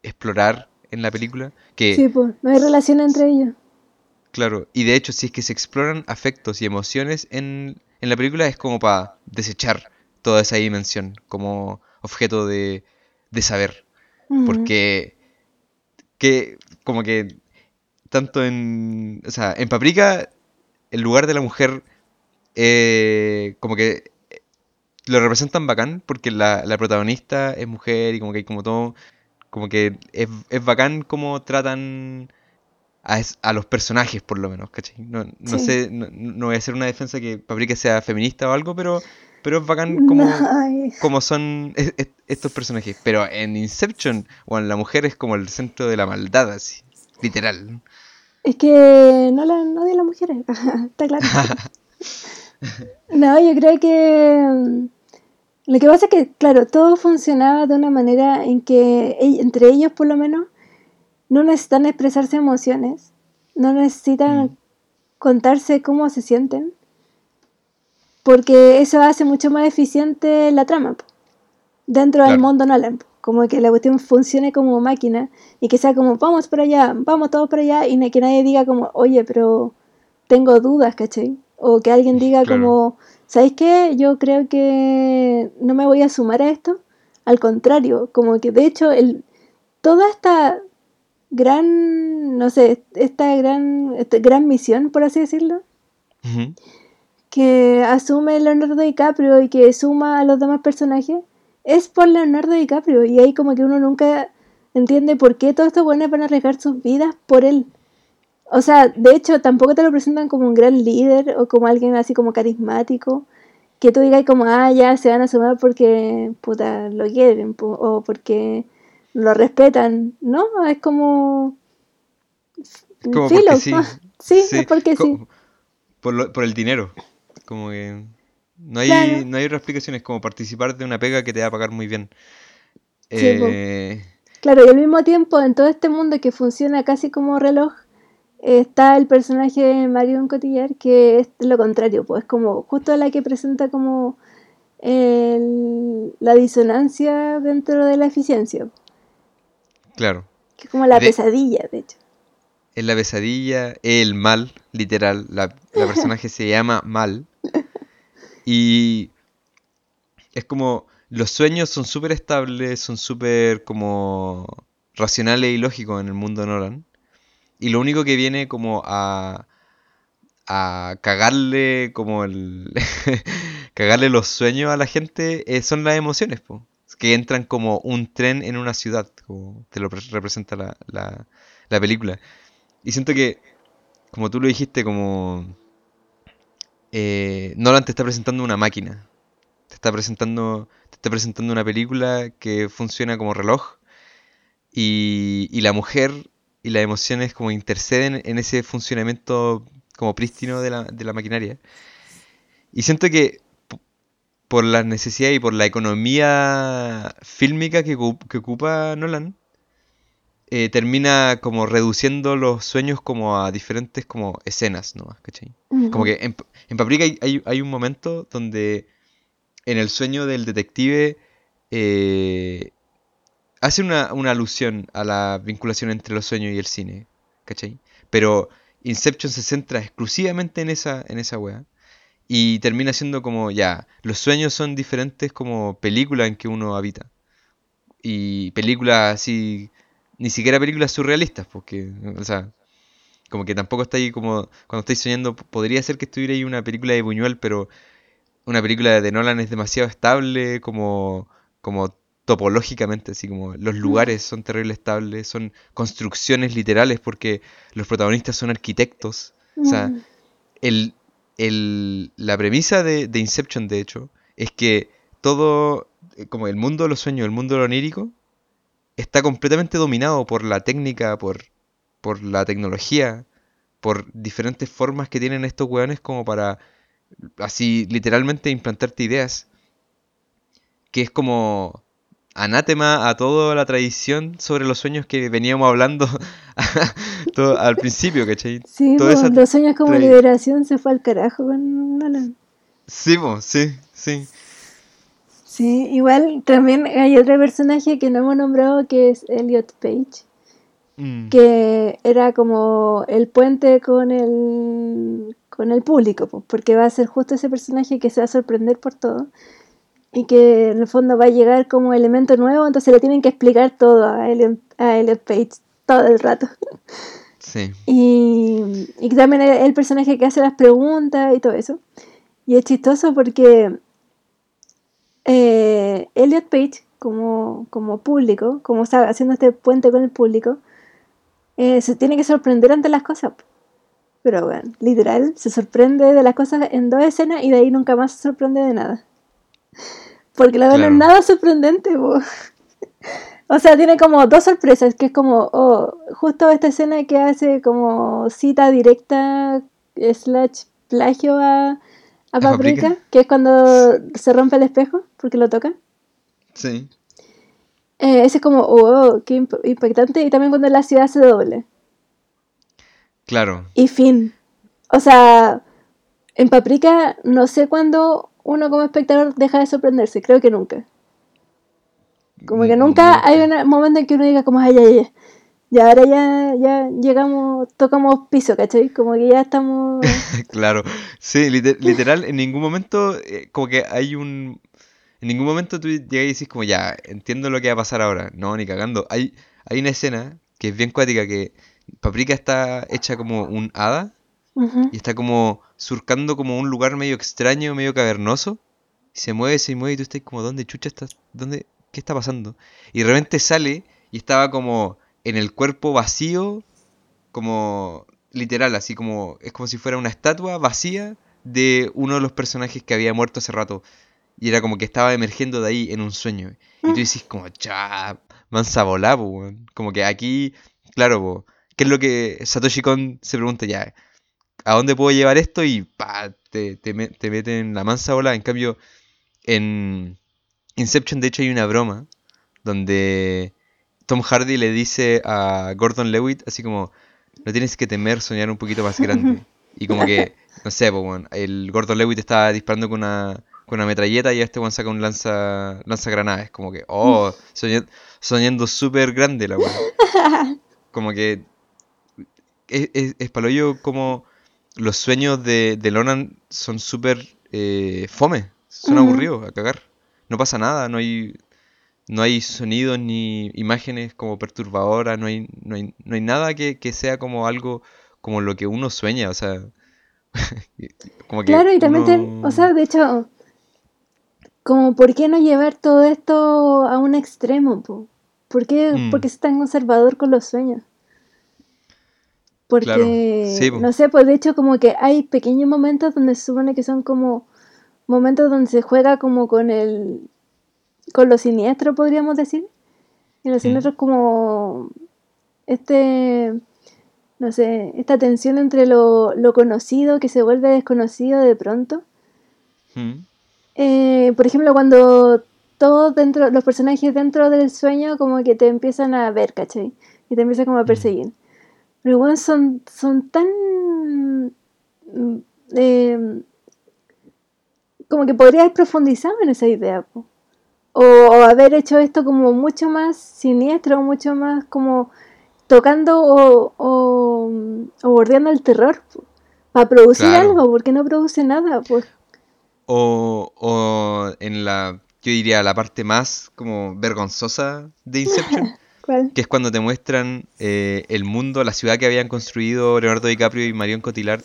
B: explorar en la película. Que,
A: sí, pues, no hay relación entre ellos.
B: Claro, y de hecho, si es que se exploran afectos y emociones en, en la película, es como para desechar toda esa dimensión como objeto de, de saber. Porque que como que tanto en, o sea, en Paprika el lugar de la mujer eh, como que eh, lo representan bacán porque la, la, protagonista es mujer y como que hay como todo, como que es, es bacán como tratan a, a, los personajes por lo menos, ¿cachai? No, no sé, no, no, voy a hacer una defensa que Paprika sea feminista o algo, pero pero es bacán como, como son estos personajes. Pero en Inception, bueno, la mujer es como el centro de la maldad, así, literal.
A: Es que no la no de las mujeres, está claro. no, yo creo que mm, lo que pasa es que, claro, todo funcionaba de una manera en que entre ellos, por lo menos, no necesitan expresarse emociones, no necesitan mm. contarse cómo se sienten, porque eso hace mucho más eficiente la trama dentro del mundo Nolan. Como que la cuestión funcione como máquina y que sea como, vamos para allá, vamos todos para allá y que nadie diga como, oye, pero tengo dudas, ¿cachai? O que alguien diga como, ¿sabéis qué? Yo creo que no me voy a sumar a esto. Al contrario, como que de hecho el, toda esta gran, no sé, esta gran, esta gran misión, por así decirlo, que asume Leonardo DiCaprio y que suma a los demás personajes es por Leonardo DiCaprio. Y ahí como que uno nunca entiende por qué todos estos buenos van a arriesgar sus vidas por él. O sea, de hecho, tampoco te lo presentan como un gran líder o como alguien así como carismático. Que tú digas como, ah, ya se van a sumar porque, puta, lo quieren o porque lo respetan. No, es como...
B: como filo. Sí. sí, es porque sí. Por, por el dinero. Como que no hay, no hay otras explicaciones como participar de una pega que te va a pagar muy bien.
A: Eh, claro, y al mismo tiempo en todo este mundo que funciona casi como reloj, está el personaje de Marion Cotillard que es lo contrario, pues como justo la que presenta como la disonancia dentro de la eficiencia.
B: Claro.
A: Que es como la pesadilla, de hecho.
B: Es la pesadilla, el mal, literal. La, la personaje se llama Mal. Y es como, los sueños son súper estables, son súper como racionales y lógicos en el mundo de Nolan. Y lo único que viene como a, a cagarle como el... cagarle los sueños a la gente eh, son las emociones, po. que entran como un tren en una ciudad, como te lo representa la, la, película. Y siento que, como tú lo dijiste, como eh, Nolan te está presentando una máquina, te está presentando, te está presentando una película que funciona como reloj y, la mujer y las emociones como interceden en ese funcionamiento como prístino de la, maquinaria. Y siento que por la necesidad y por la economía fílmica que, ocupa Nolan, eh, termina como reduciendo los sueños como a diferentes como escenas, ¿no? ¿Cachai? Como que en, en Paprika hay, un momento donde en el sueño del detective eh, hace una, una, alusión a la vinculación entre los sueños y el cine, ¿cachai? Pero Inception se centra exclusivamente en esa, en esa wea. Y termina siendo como, ya, los sueños son diferentes como películas en que uno habita. Y películas así, ni siquiera películas surrealistas, porque, o sea, como que tampoco está ahí como, cuando estáis soñando, podría ser que estuviera ahí una película de Buñuel, pero una película de Nolan es demasiado estable, como, como topológicamente, así como los lugares son terrible estables, son construcciones literales porque los protagonistas son arquitectos. O sea, mm. el, la premisa de, Inception, de hecho, es que todo, eh, como el mundo de los sueños, el mundo de lo onírico, está completamente dominado por la técnica, por, por la tecnología, por diferentes formas que tienen estos weones como para, así, literalmente implantarte ideas. Que es como anátema a toda la tradición sobre los sueños que veníamos hablando al principio, ¿cachai?
A: Sí, los sueños como liberación se fue al carajo con Nolan.
B: Sí, sí, sí.
A: Sí, igual también hay otro personaje que no hemos nombrado que es Elliot Page, mm. que era como el puente con el, con el público, porque va a ser justo ese personaje que se va a sorprender por todo y que en el fondo va a llegar como elemento nuevo, entonces le tienen que explicar todo a Elliot, a Elliot Page todo el rato.
B: Sí.
A: Y, y también el, el, personaje que hace las preguntas y todo eso. Y es chistoso porque eh, Elliot Page, como, como público, como está haciendo este puente con el público, eh, se tiene que sorprender ante las cosas. Pero bueno, literal, se sorprende de las cosas en dos escenas y de ahí nunca más se sorprende de nada. Porque la verdad es nada sorprendente, O sea, tiene como dos sorpresas, que es como, oh, justo esta escena que hace como cita directa slash plagio a, a Paprika, que es cuando se rompe el espejo porque lo toca.
B: Sí.
A: Eh, ese es como, oh, qué impactante. Y también cuando la ciudad se doble.
B: Claro.
A: Y fin. O sea, en Paprika no sé cuándo uno como espectador deja de sorprenderse, creo que nunca. Como que nunca hay un momento en que uno diga como, ay, ay, ay. Y ahora ya, ya llegamos, tocamos piso, ¿cachai? Como que ya estamos...
B: claro, sí, literal, en ningún momento, eh, como que hay un... En ningún momento tú llegas y dices como, ya, entiendo lo que va a pasar ahora. No, ni cagando. Hay, hay una escena que es bien cuática, que Paprika está hecha como un hada, y está como surcando como un lugar medio extraño, medio cavernoso. Y se mueve, se mueve y tú estás como, ¿dónde chucha estás? ¿Dónde? ¿Qué está pasando? Y de repente sale y estaba como en el cuerpo vacío, como literal, así como, es como si fuera una estatua vacía de uno de los personajes que había muerto hace rato. Y era como que estaba emergiendo de ahí en un sueño. Y tú dices como, cha, mansa volá, Como que aquí, claro, ¿qué es lo que Satoshi Kon se pregunta ya? ¿a dónde puedo llevar esto? Y pa, te, te, te meten la mansa bola. En cambio, en Inception, de hecho, hay una broma donde Tom Hardy le dice a Gordon Lewitt, así como, no tienes que temer soñar un poquito más grande. Y como que, no sé, pues, el Gordon Lewitt está disparando con una, con una metralleta y este one saca un lanza, lanza granadas. Como que, oh, soñando súper grande la weón. Como que es, es, es paloyo como los sueños de, de Lonan son súper eh, fome, son aburridos a cagar. No pasa nada, no hay, no hay sonidos ni imágenes como perturbadoras, no hay, no hay, no hay nada que, sea como algo como lo que uno sueña, o sea.
A: como que claro, y también, o sea, de hecho, como, ¿por qué no llevar todo esto a un extremo? Po? ¿Por qué,
B: Mm.
A: por qué es tan conservador con los sueños? Porque,
B: Claro, sí, po.
A: no sé, pues de hecho como que hay pequeños momentos donde se supone que son como momentos donde se juega como con el, con lo siniestro, podríamos decir. Y lo siniestro es como este, no sé, esta tensión entre lo, lo conocido que se vuelve desconocido de pronto.
B: Mm.
A: Eh, por ejemplo, cuando todos dentro, los personajes dentro del sueño como que te empiezan a ver, ¿cachai? Y te empiezan como a perseguir. Pero bueno, son, son tan... mm, eh, como que podría haber profundizado en esa idea, po. O, o haber hecho esto como mucho más siniestro, mucho más como tocando o, o, o bordeando el terror, para producir
B: Claro.
A: algo, porque no produce nada, pues.
B: O, o en la, yo diría, la parte más como vergonzosa de Inception, que es cuando te muestran eh, el mundo, la ciudad que habían construido Leonardo DiCaprio y Marion Cotillard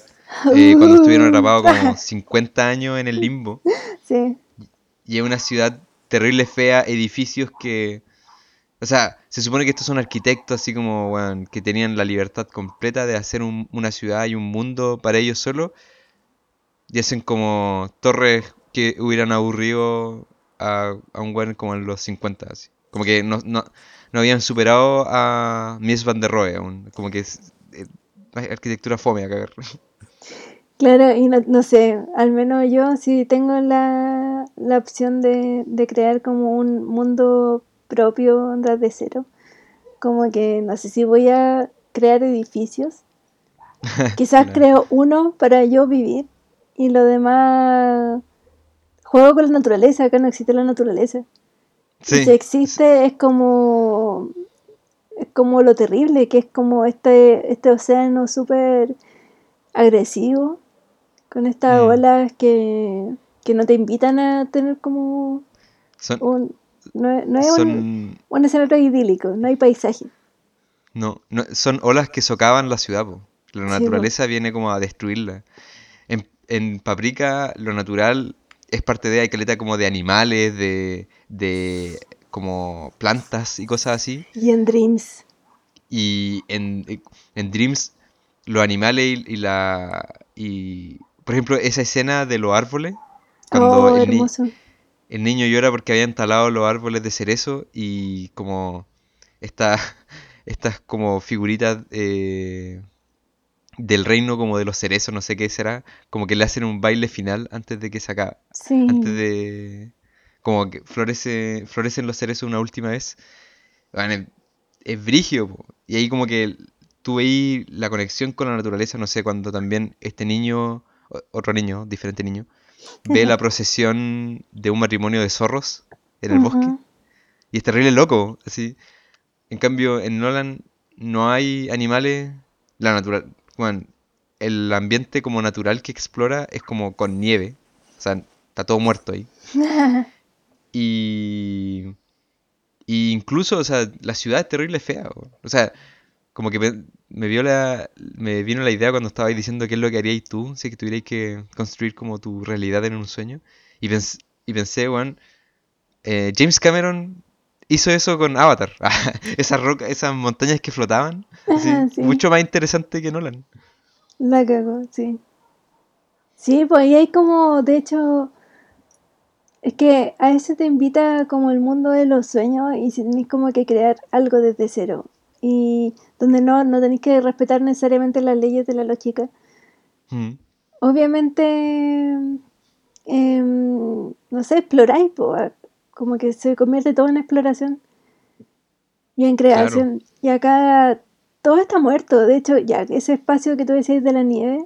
B: eh, cuando estuvieron atrapados como 50 años en el limbo.
A: Sí,
B: Y es una ciudad terrible, fea, edificios que... O sea, se supone que estos son arquitectos así como, que tenían la libertad completa de hacer un- una ciudad y un mundo para ellos solos. Y hacen como torres que hubieran aburrido a, a un weón como en los 50, así. Como que no, no, no habían superado a Mies van der Rohe. Como que es eh, arquitectura fome a cagar.
A: claro, y no, no sé, al menos yo sí tengo la, la opción de, de crear como un mundo propio onda de cero. Como que no sé si voy a crear edificios. Quizás
B: Claro.
A: creo uno para yo vivir y lo demás juego con la naturaleza, acá no existe la naturaleza. Y si existe es como es como lo terrible, que es como este, este océano súper agresivo, con estas
B: Mm.
A: olas que, que no te invitan a tener como
B: son,
A: un... No, no es un,
B: son,
A: un escenario idílico, no hay paisaje.
B: no, no, son olas que socavan la ciudad, po. La
A: Sí,
B: naturaleza viene como a destruirla. En, en Paprika lo natural es parte de, hay caleta como de animales, de, de como plantas y cosas así.
A: Y en Dreams.
B: Y en, en Dreams los animales y, y la... Y, por ejemplo, esa escena de los árboles, cuando
A: Oh,
B: el, ni-
A: hermoso.
B: el niño llora porque habían talado los árboles de cerezo y como esta, estas como figuritas eh, del reino como de los cerezos, no sé qué será, como que le hacen un baile final antes de que se acabe,
A: Sí.
B: antes de como que florece, florecen los cerezos una última vez. Bueno, es, es brigio, po. y ahí como que tú veis la conexión con la naturaleza, no sé, cuando también este niño, otro niño, diferente niño, ve la procesión de un matrimonio de zorros en el bosque. Y es terrible loco, así. En cambio, en Nolan no hay animales. La natural, bueno, el ambiente como natural que explora es como con nieve. O sea, está todo muerto ahí. Y, y incluso, o sea, la ciudad es terrible fea. o sea, como que me, me vio la, me vino la idea cuando estabais diciendo qué es lo que haríais tú, si es que tuvierais que construir como tu realidad en un sueño. Y, pens- y pensé, weón, eh, James Cameron hizo eso con Avatar. Esas rocas, esas montañas que flotaban. así,
A: Sí.
B: Mucho más interesante que Nolan.
A: La cagó, sí. Sí, pues ahí hay como, de hecho, es que a eso te invita como el mundo de los sueños y si tenés como que crear algo desde cero. Y donde no, no tenéis que respetar necesariamente las leyes de la lógica.
B: Mm,
A: Obviamente, em, no sé, exploráis, po, a- como que se convierte todo en exploración y en creación. Y acá todo está muerto. De hecho, ya ese espacio que tú decías de la nieve,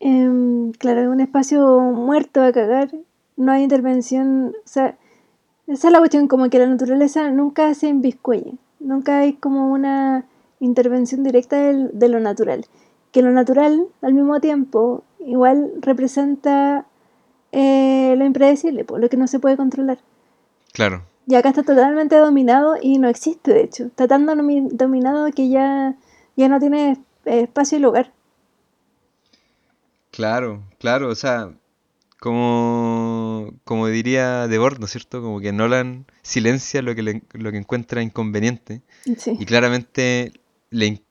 A: em, claro, es un espacio muerto a cagar. No hay intervención. O sea, esa es la cuestión, como que la naturaleza nunca se inviscuye. Nunca hay como una intervención directa del- de lo natural. Que lo natural, al mismo tiempo, igual representa eh, lo impredecible, po, lo que no se puede controlar.
B: Claro.
A: Y acá está totalmente dominado y no existe, de hecho. Está tan domi- dominado que ya, ya no tiene eh, espacio y lugar.
B: Claro, claro, o sea, como, como diría Debord, ¿no es cierto? Como que Nolan silencia lo que, lo que encuentra inconveniente. Y claramente le,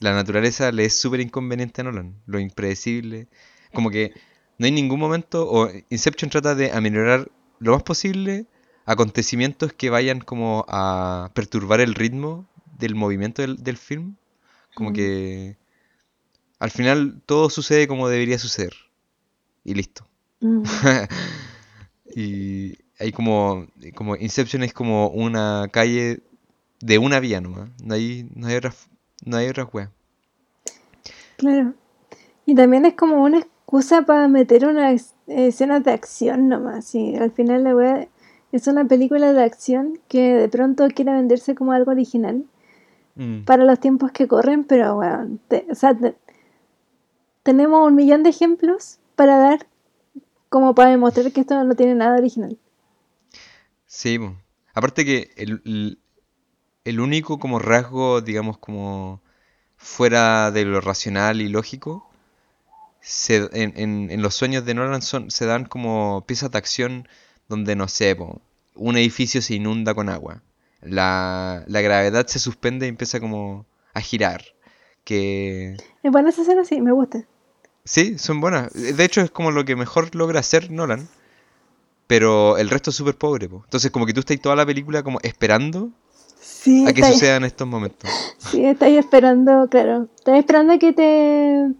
B: la naturaleza le es súper inconveniente a Nolan, lo impredecible. Como que no hay ningún momento, o Inception trata de aminorar lo más posible acontecimientos que vayan como a perturbar el ritmo del movimiento del, film. Como que al final todo sucede como debería suceder. Y listo. y hay como, como Inception es como una calle de una vía nomás. No hay, no hay otra, no hay otra
A: Claro. Y también es como una excusa para meter unas escenas de acción nomás. Y al final la wea es una película de acción que de pronto quiere venderse como algo original mm. para los tiempos que corren, pero bueno, o sea, tenemos un millón de ejemplos para dar como para demostrar que esto no tiene nada original.
B: Sí, aparte que el, el, único como rasgo, digamos, como fuera de lo racional y lógico, se, en, en, los sueños de Nolan son, se dan como piezas de acción donde, no sé, un edificio se inunda con agua. La, la, gravedad se suspende y empieza como a girar. Que...
A: Es buena esa escena, sí, me gusta.
B: Sí, son buenas. De hecho, es como lo que mejor logra hacer Nolan. Pero el resto es súper pobre. Entonces, como que tú estás toda la película como esperando a que sucedan estos momentos.
A: Sí, estáis esperando, claro. Estás esperando a que te.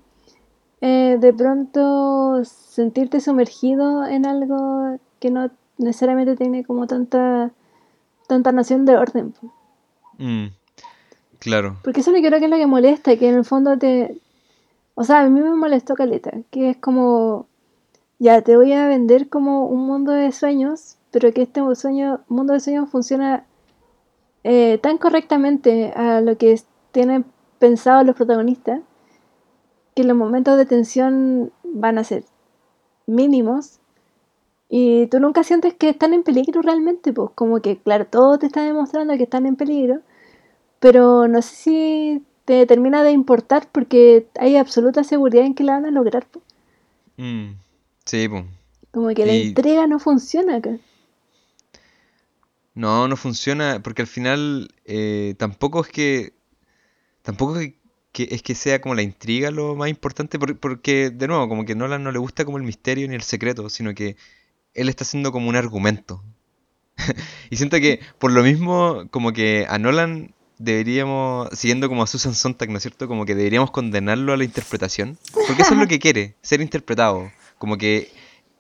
A: Eh, de pronto sentirte sumergido en algo que no necesariamente tiene como tanta tanta noción de orden.
B: Mm, claro.
A: Porque eso lo creo que es lo que molesta, que en el fondo te, o sea, a mí me molestó Caleta, que es como, ya, te voy a vender como un mundo de sueños, pero que este mundo de sueños funciona eh, tan correctamente a lo que tienen pensado los protagonistas, que los momentos de tensión van a ser mínimos y tú nunca sientes que están en peligro realmente, pues como que, claro, todo te está demostrando que están en peligro, pero no sé si te termina de importar porque hay absoluta seguridad en que la van a lograr.
B: Mm, sí, pues.
A: Como que la entrega no funciona acá.
B: No, no funciona porque al final eh, tampoco es que tampoco es que, es que sea como la intriga lo más importante porque de nuevo como que Nolan no le gusta como el misterio ni el secreto, sino que él está haciendo como un argumento. y siento que por lo mismo como que a Nolan deberíamos, siguiendo como a Susan Sontag, ¿no es cierto? Como que deberíamos condenarlo a la interpretación. Porque eso es lo que quiere, ser interpretado. Como que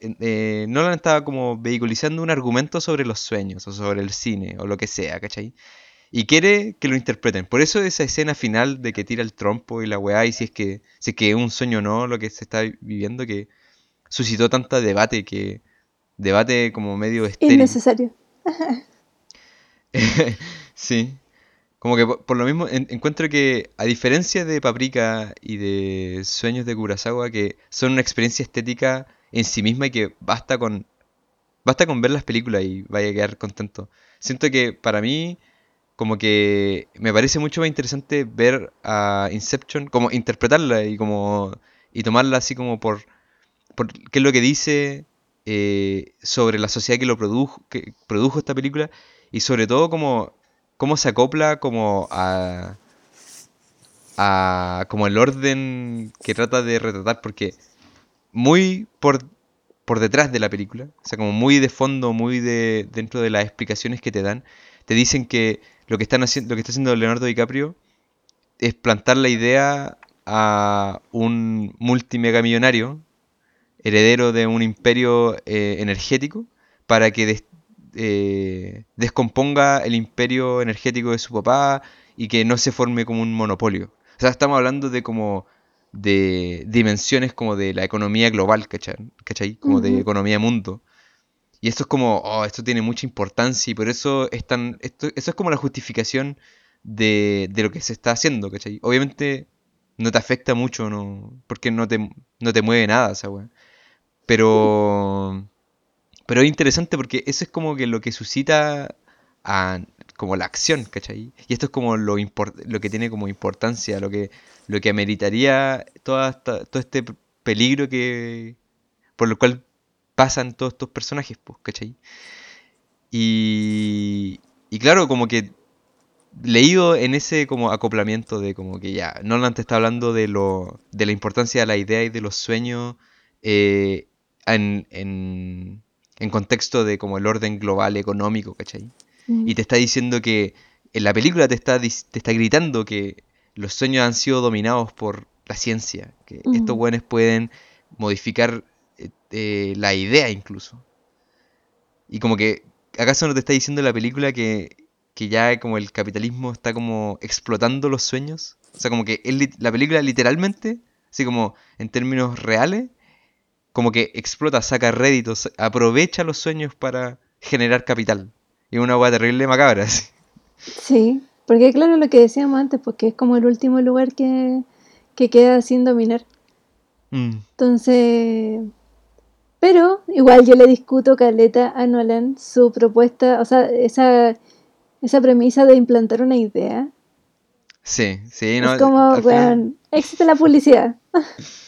B: eh, Nolan estaba como vehiculizando un argumento sobre los sueños, o sobre el cine, o lo que sea, ¿cachai? Y quiere que lo interpreten. Por eso esa escena final de que tira el trompo y la weá, y si es que, si es que un sueño o no, lo que se está viviendo, que suscitó tanto debate, que debate como medio estéril.
A: Innecesario.
B: sí. Como que por, lo mismo encuentro que, a diferencia de Paprika y de Sueños de Kurosawa, que son una experiencia estética en sí misma y que basta con basta con ver las películas y vaya a quedar contento. Siento que para mí, como que me parece mucho más interesante ver a Inception, como interpretarla y como y tomarla así como por, por qué es lo que dice eh, sobre la sociedad que lo produjo, que produjo esta película y sobre todo como cómo se acopla como a, a como el orden que trata de retratar, porque muy por, por detrás de la película, o sea, como muy de fondo, muy de dentro de las explicaciones que te dan, te dicen que lo que están haciendo, lo que está haciendo Leonardo DiCaprio es plantar la idea a un multimegamillonario, heredero de un imperio eh, energético, para que eh, descomponga el imperio energético de su papá y que no se forme como un monopolio. O sea, estamos hablando de como de dimensiones como de la economía global, ¿cachai? Como de economía mundo. Y esto es como, oh, esto tiene mucha importancia y por eso es tan, esto, eso es como la justificación de, de lo que se está haciendo, ¿cachai? Obviamente no te afecta mucho, no, porque no te, no te mueve nada esa weá. Pero pero es interesante porque eso es como que lo que suscita como la acción, ¿cachai? Y esto es como lo, lo que tiene como importancia, lo que, lo que ameritaría toda todo este peligro que por lo cual pasan todos estos personajes, pues, ¿cachai? Y, y claro, como que leído en ese como acoplamiento de como que ya, Nolan te está hablando de, lo, de la importancia de la idea y de los sueños eh, en, en, contexto de como el orden global económico, ¿cachai? Y te está diciendo que en la película te está, te está gritando que los sueños han sido dominados por la ciencia, que estos buenos pueden modificar eh, eh, la idea incluso. Y como que, ¿acaso no te está diciendo la película que que ya como el capitalismo está como explotando los sueños. O sea, como que la película literalmente, así como en términos reales, como que explota, saca réditos, aprovecha los sueños para generar capital. Y una hueá terrible macabra.
A: Sí, porque claro lo que decíamos antes, porque es como el último lugar que, que queda sin dominar. Mm. Entonces, pero igual yo le discuto Caleta a Nolan su propuesta, o sea, esa esa premisa de implantar una idea.
B: Sí, sí, no.
A: Es como, bueno, existe la publicidad.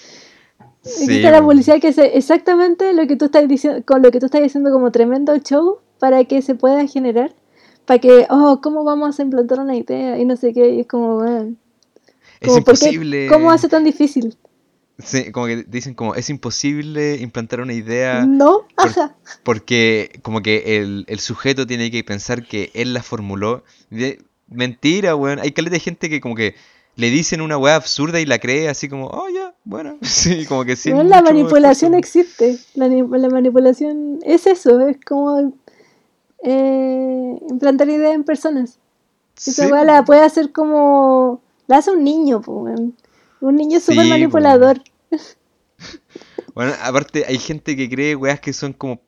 A: existe la publicidad que es exactamente lo que tú estás diciendo, con lo que tú estás diciendo como tremendo show para que se pueda generar, para que, oh, ¿cómo vamos a implantar una idea? Y no sé qué, y es como, bueno.
B: es imposible.
A: ¿Cómo hace tan difícil?
B: Sí, como que dicen como es imposible implantar una idea.
A: No, ajá.
B: Porque como que el, sujeto tiene que pensar que él la formuló. mentira, weón. Hay caleta de gente que como que le dicen una weá absurda y la cree así como, oh ya, bueno. Sí, como que sí.
A: la manipulación existe. La, manipulación es eso, es como eh, implantar ideas en personas. Esa weá la puede hacer como. La hace un niño, pues, un niño súper manipulador.
B: Bueno. aparte hay gente que cree, weas, que son como...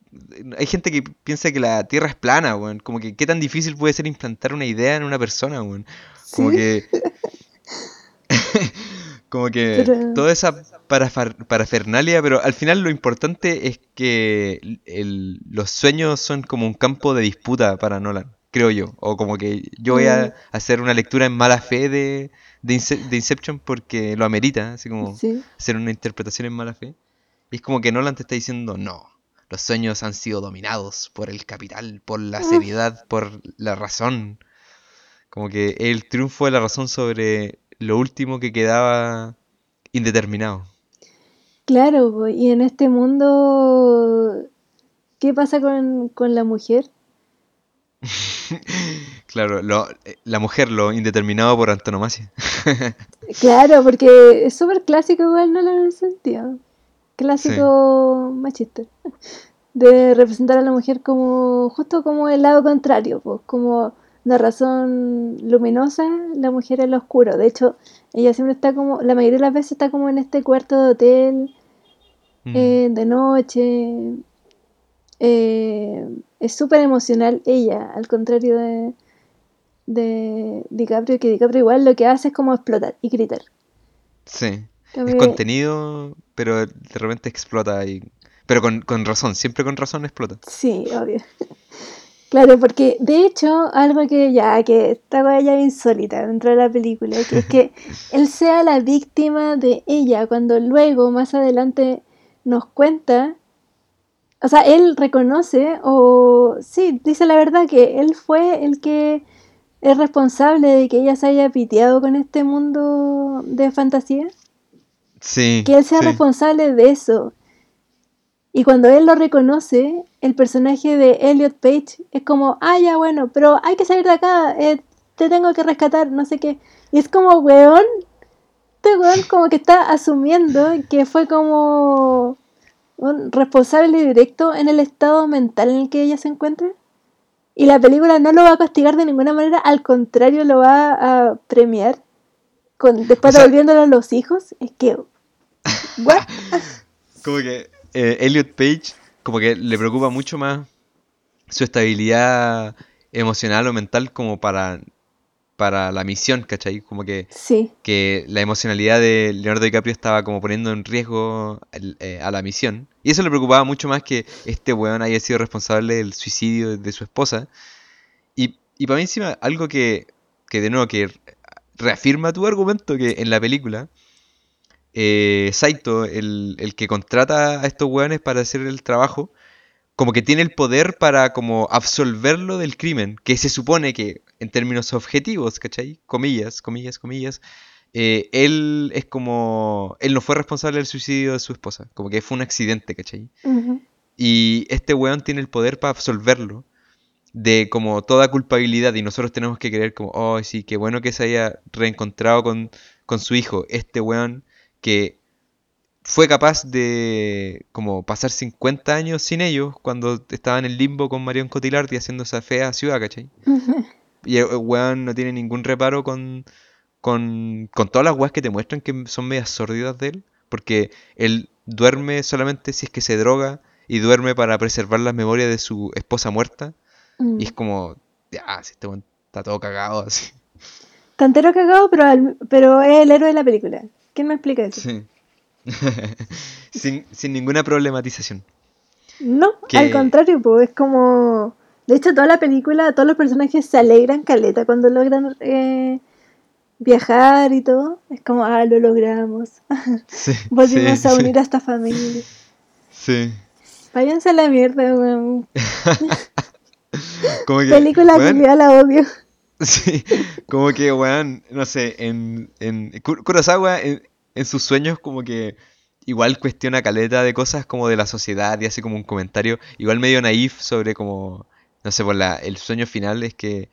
B: Hay gente que piensa que la Tierra es plana, weón. Como que qué tan difícil puede ser implantar una idea en una persona, weón. Como que... como que toda esa parafernalia, pero al final lo importante es que los sueños son como un campo de disputa para Nolan, creo yo. O como que yo voy a mm. hacer una lectura en mala fe de, de, Inception porque lo amerita, así como hacer una interpretación en mala fe. Y es como que Nolan te está diciendo, no, los sueños han sido dominados por el capital, por la seriedad, por la razón. Como que el triunfo de la razón sobre lo último que quedaba indeterminado.
A: Claro, y en este mundo, ¿qué pasa con, con la mujer?
B: claro, eh, la mujer, lo indeterminado por antonomasia.
A: claro, porque es súper clásico igual, no lo sentido. Clásico machista. De representar a la mujer como, justo como el lado contrario, pues, como la razón luminosa, la mujer en lo oscuro. De hecho, ella siempre está como, la mayoría de las veces está como en este cuarto de hotel, mm. eh, de noche, eh, es súper emocional ella, al contrario de, de DiCaprio, que DiCaprio igual lo que hace es como explotar y gritar.
B: Sí. Es contenido, pero de repente explota y... Pero con, razón, siempre con razón explota.
A: Sí, obvio. Claro, porque de hecho, algo que ya, que estaba ya insólita dentro de la película, que es que él sea la víctima de ella, cuando luego, más adelante, nos cuenta o sea, él reconoce o sí, dice la verdad que él fue el que es responsable de que ella se haya piteado con este mundo de fantasía.
B: Sí.
A: Que él sea responsable de eso. Y cuando él lo reconoce, el personaje de Elliot Page es como, ah, ya bueno, pero hay que salir de acá, eh, te tengo que rescatar, no sé qué. Y es como, weón, este weón como que está asumiendo que fue como un responsable directo en el estado mental en el que ella se encuentra. Y la película no lo va a castigar de ninguna manera, al contrario, lo va a premiar. Con, después devolviéndolo a los hijos. Es que.
B: como que eh, Elliot Page, como que le preocupa mucho más su estabilidad emocional o mental como para para la misión, ¿cachai? Como que, que la emocionalidad de Leonardo DiCaprio estaba como poniendo en riesgo eh, a la misión. Y eso le preocupaba mucho más que este weón haya sido responsable del suicidio de su esposa. Y, y para mí encima, algo que, que de nuevo, que reafirma tu argumento que en la película, eh, Saito, el, el que contrata a estos weones para hacer el trabajo, como que tiene el poder para como absolverlo del crimen, que se supone que en términos objetivos, ¿cachai? Comillas, comillas, comillas, eh, él es como, él no fue responsable del suicidio de su esposa, como que fue un accidente, ¿cachai?
A: Ujú.
B: Y este weón tiene el poder para absolverlo de como toda culpabilidad y nosotros tenemos que creer como, oh, sí, qué bueno que se haya reencontrado con, con su hijo, este weón que fue capaz de como pasar 50 años sin ellos cuando estaba en el limbo con Marion Cotillard y haciendo esa fea ciudad, ¿cachai? Y el el weón no tiene ningún reparo con, con, con todas las weas que te muestran que son medias sórdidas de él, porque él duerme solamente si es que se droga y duerme para preservar las memorias de su esposa muerta.
A: Mm.
B: Y es como, ya, si este weón está todo cagado así.
A: Cantero cagado, pero, pero es el héroe de la película. ¿Quién me explica eso?
B: Sí. sin, sin ninguna problematización.
A: No,
B: Que-
A: al contrario, pues es como... De hecho, toda la película, todos los personajes se alegran caleta cuando logran eh, viajar y todo. Es como, ah, lo logramos.
B: Sí,
A: Volvimos
B: sí,
A: a
B: sí,
A: unir a esta familia.
B: sí.
A: Váyanse a la mierda, weón. Película
B: weón,
A: que la odio.
B: Sí, como que, weón, no sé, en, en Kur- Kurosawa, en, en sus sueños, como que igual cuestiona caleta de cosas como de la sociedad y hace como un comentario, igual medio naif sobre como, no sé, por la, el sueño final es que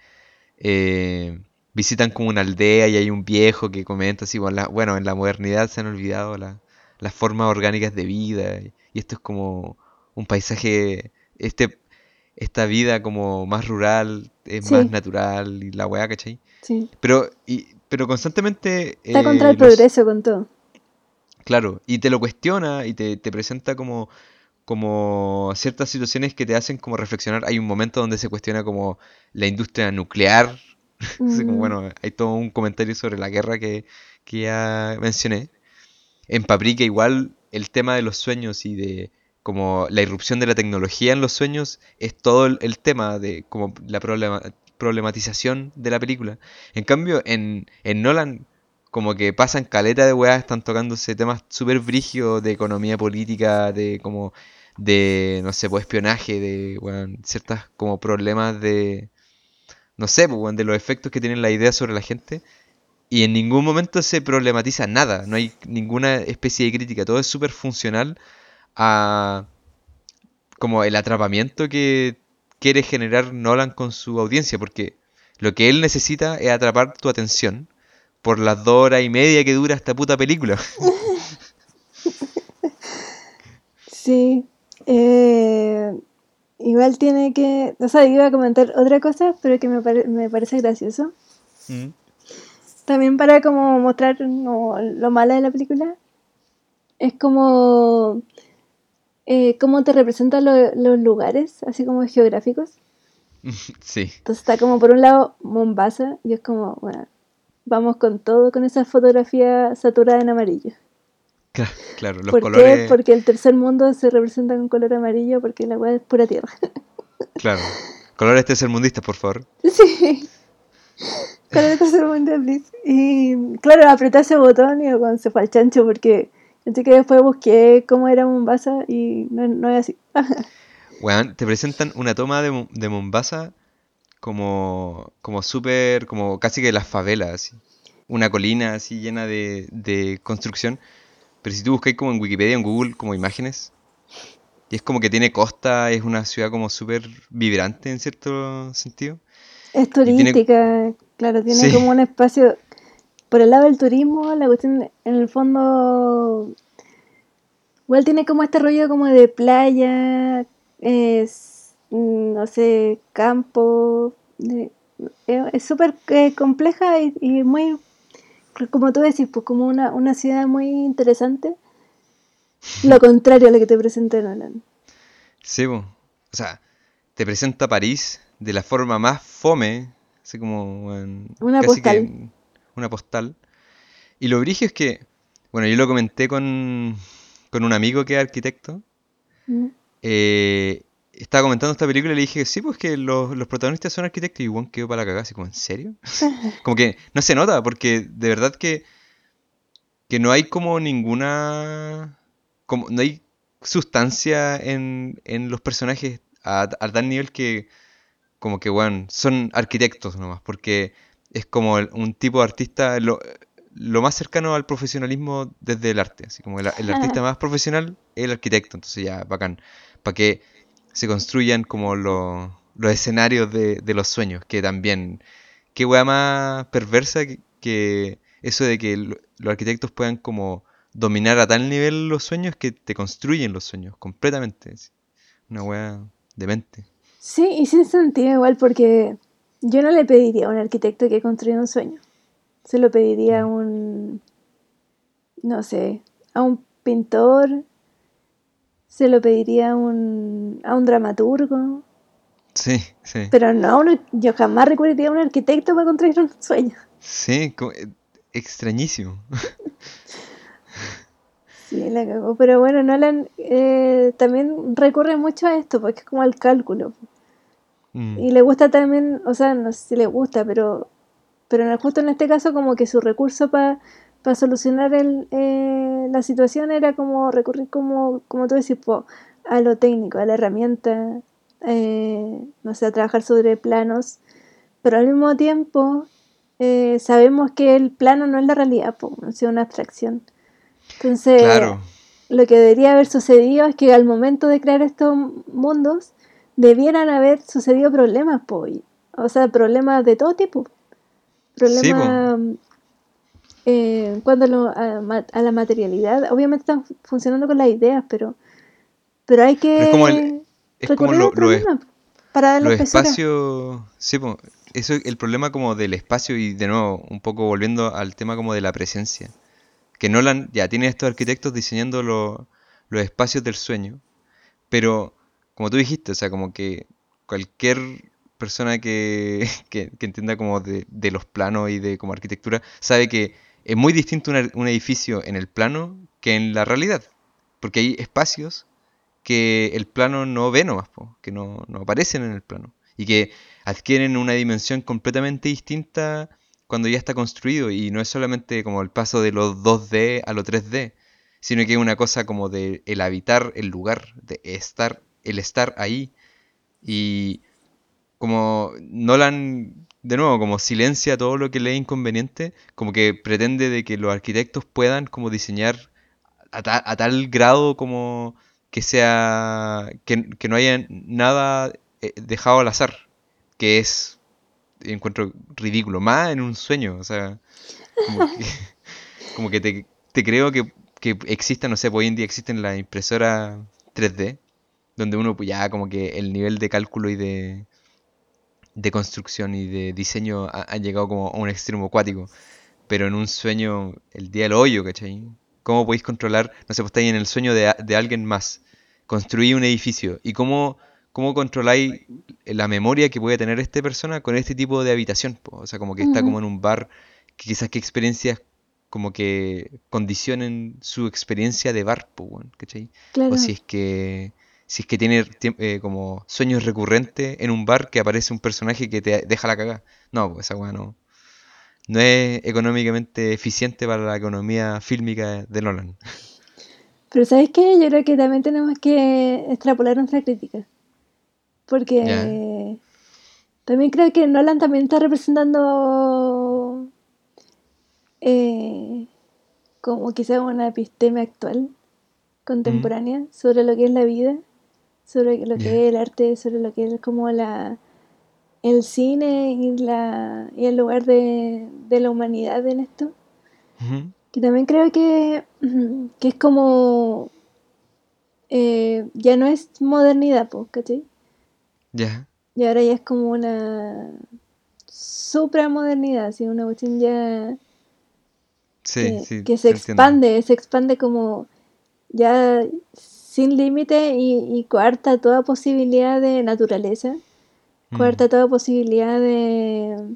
B: eh, visitan como una aldea y hay un viejo que comenta así, bueno, la- bueno, en la modernidad se han olvidado la- las formas orgánicas de vida y, y esto es como un paisaje, este, esta vida como más rural, es
A: Sí.
B: más natural y la weá, ¿cachai?
A: Sí.
B: Pero, y, pero constantemente...
A: Está
B: eh,
A: contra el
B: los-
A: progreso con todo.
B: Claro, y te lo cuestiona y te, te presenta como, como ciertas situaciones que te hacen como reflexionar. Hay un momento donde se cuestiona como la industria nuclear. Así como,
A: Mm.
B: bueno, hay todo un comentario sobre la guerra que, que ya mencioné. En Paprika igual el tema de los sueños y de como la irrupción de la tecnología en los sueños es todo el, tema de como la problema- problematización de la película. En cambio, en, en Nolan como que pasan caleta de weas, están tocándose temas súper brígidos de economía política, de como de, no sé, pues espionaje, de weón, ciertas como problemas de, no sé, pues, de los efectos que tienen la idea sobre la gente. Y en ningún momento se problematiza nada, no hay ninguna especie de crítica, todo es súper funcional a como el atrapamiento que quiere generar Nolan con su audiencia, porque lo que él necesita es atrapar tu atención por las dos horas y media que dura esta puta película.
A: Sí. Eh, igual tiene que. O sea, iba a comentar otra cosa, pero que me, pare- me parece gracioso.
B: Mm.
A: También para como mostrar como lo malo de la película. Es como. Eh, cómo te representan lo- los lugares, así como geográficos.
B: Sí,
A: Entonces está como por un lado Mombasa, y es como, bueno, vamos con todo, con esa fotografía saturada en amarillo.
B: cla- claro, los
A: ¿Por
B: colores,
A: qué? Porque el tercer mundo se representa con color amarillo, porque la weá es pura tierra.
B: claro, colores tercermundistas, por favor.
A: Sí. Color tercer mundo, please. Y claro, apreté ese botón y cuando se fue al chancho, porque así que después busqué cómo era Mombasa y no, no es así.
B: Weón, te presentan una toma de, de Mombasa como, como súper, como casi que las favelas, así. Una colina así llena de, de construcción. Pero si tú buscáis como en Wikipedia, en Google, como imágenes, y es como que tiene costa, es una ciudad como súper vibrante en cierto sentido.
A: Es
B: tiene-
A: turística, claro, tiene
B: Sí.
A: como un espacio. Por el lado del turismo, la cuestión en el fondo. Igual tiene como este rollo como de playa, es, mm, no sé, campo. de- es súper eh, compleja y, y muy, como tú decís, pues como una, una ciudad muy interesante. Lo contrario a lo que te presenta Nolan.
B: Sí. O sea, te presenta París de la forma más fome, así como weón,
A: Una
B: que
A: postal.
B: Una postal. Y lo brigio es que, bueno, yo lo comenté con, con un amigo que es arquitecto.
A: Mm.
B: eh, estaba comentando esta película y le dije, sí, pues que los, los protagonistas son arquitectos y Juan quedó para la cagada, así como, ¿en serio? como que no se nota, porque de verdad que que no hay como ninguna... Como, no hay sustancia en, en los personajes a, a, tal nivel que como que, bueno, son arquitectos nomás, porque es como un tipo de artista, lo, lo, más cercano al profesionalismo desde el arte, así como el, el artista más profesional es el arquitecto, entonces ya, bacán, para que se construyan como los escenarios de, de, los sueños, que también, qué wea más perversa que, eso de que los arquitectos puedan como dominar a tal nivel los sueños que te construyen los sueños completamente. Una wea demente.
A: Sí, y sin sentido igual porque yo no le pediría a un arquitecto que construya un sueño. Se lo pediría a un, no sé, a un pintor, se lo pediría a un, a un dramaturgo.
B: Sí, sí.
A: Pero no, yo jamás recorrería a un arquitecto para construir un sueño.
B: Sí, eh, extrañísimo.
A: Sí, la cagó. Pero bueno, Nolan eh, también recurre mucho a esto, porque es como al cálculo. Mm. Y le gusta también, o sea, no sé si le gusta, pero, pero justo en este caso como que su recurso para solucionar el, eh, la situación era como recurrir, como, como tú decís, a lo técnico, a la herramienta, eh, no sé, a trabajar sobre planos, pero al mismo tiempo sabemos que el plano no es la realidad, es una abstracción. Entonces, lo que debería haber sucedido es que al momento de crear estos mundos, debieran haber sucedido problemas, o sea, problemas de todo tipo. Problemas eh, cuando a, la materialidad, obviamente están funcionando con las ideas, pero, pero hay que...
B: es como, el, es como lo, para los espacios... Sí, eso es el problema como del espacio y de nuevo, un poco volviendo al tema como de la presencia que Nolan ya tiene estos arquitectos diseñando los espacios del sueño, pero como tú dijiste, o sea, como que cualquier persona que, entienda como de, los planos y de como arquitectura sabe que es muy distinto un, edificio en el plano que en la realidad, porque hay espacios que el plano no ve nomás, que no, no aparecen en el plano y que adquieren una dimensión completamente distinta cuando ya está construido y no es solamente como el paso de los 2D a los 3D, sino que es una cosa como de el habitar el lugar, de estar, el estar ahí. Y como Nolan de nuevo como silencia todo lo que le es inconveniente, como que pretende de que los arquitectos puedan como diseñar a, tal grado como que sea que, que no haya nada eh, dejado al azar, que es encuentro ridículo, más en un sueño, o sea, como que, te, creo que, que exista, no sé, pues hoy en día existen las impresoras 3D, donde uno pues ya como que el nivel de cálculo y de, de construcción y de diseño ha, llegado como a un extremo acuático, pero en un sueño, el día del hoyo, ¿cachai? ¿Cómo podéis controlar, no sé, pues estáis en el sueño de, de alguien más, construir un edificio y cómo ¿Cómo controláis la memoria que puede tener esta persona con este tipo de habitación? O sea, como que está como en un bar, que quizás qué experiencias como que condicionen su experiencia de bar, ¿cachai? O si es que si es que tiene eh, como sueños recurrentes en un bar que aparece un personaje que te deja la cagada. No, pues esa weá no, no es económicamente eficiente para la economía fílmica de Nolan.
A: Pero ¿sabes qué? Yo creo que también tenemos que extrapolar nuestra crítica. Porque también creo que Nolan también está representando eh, como quizá una episteme actual, contemporánea, mm. sobre lo que es la vida, sobre lo que es el arte, sobre lo que es como la el cine y, la, y el lugar de, la humanidad en esto. Que también creo que, que es como... Eh, ya no es modernidad, ¿cachai? Y ahora ya es como una supramodernidad, así una cuestión ya que, se expande, se expande como ya sin límite y, coarta toda posibilidad de naturaleza, mm. coarta toda posibilidad de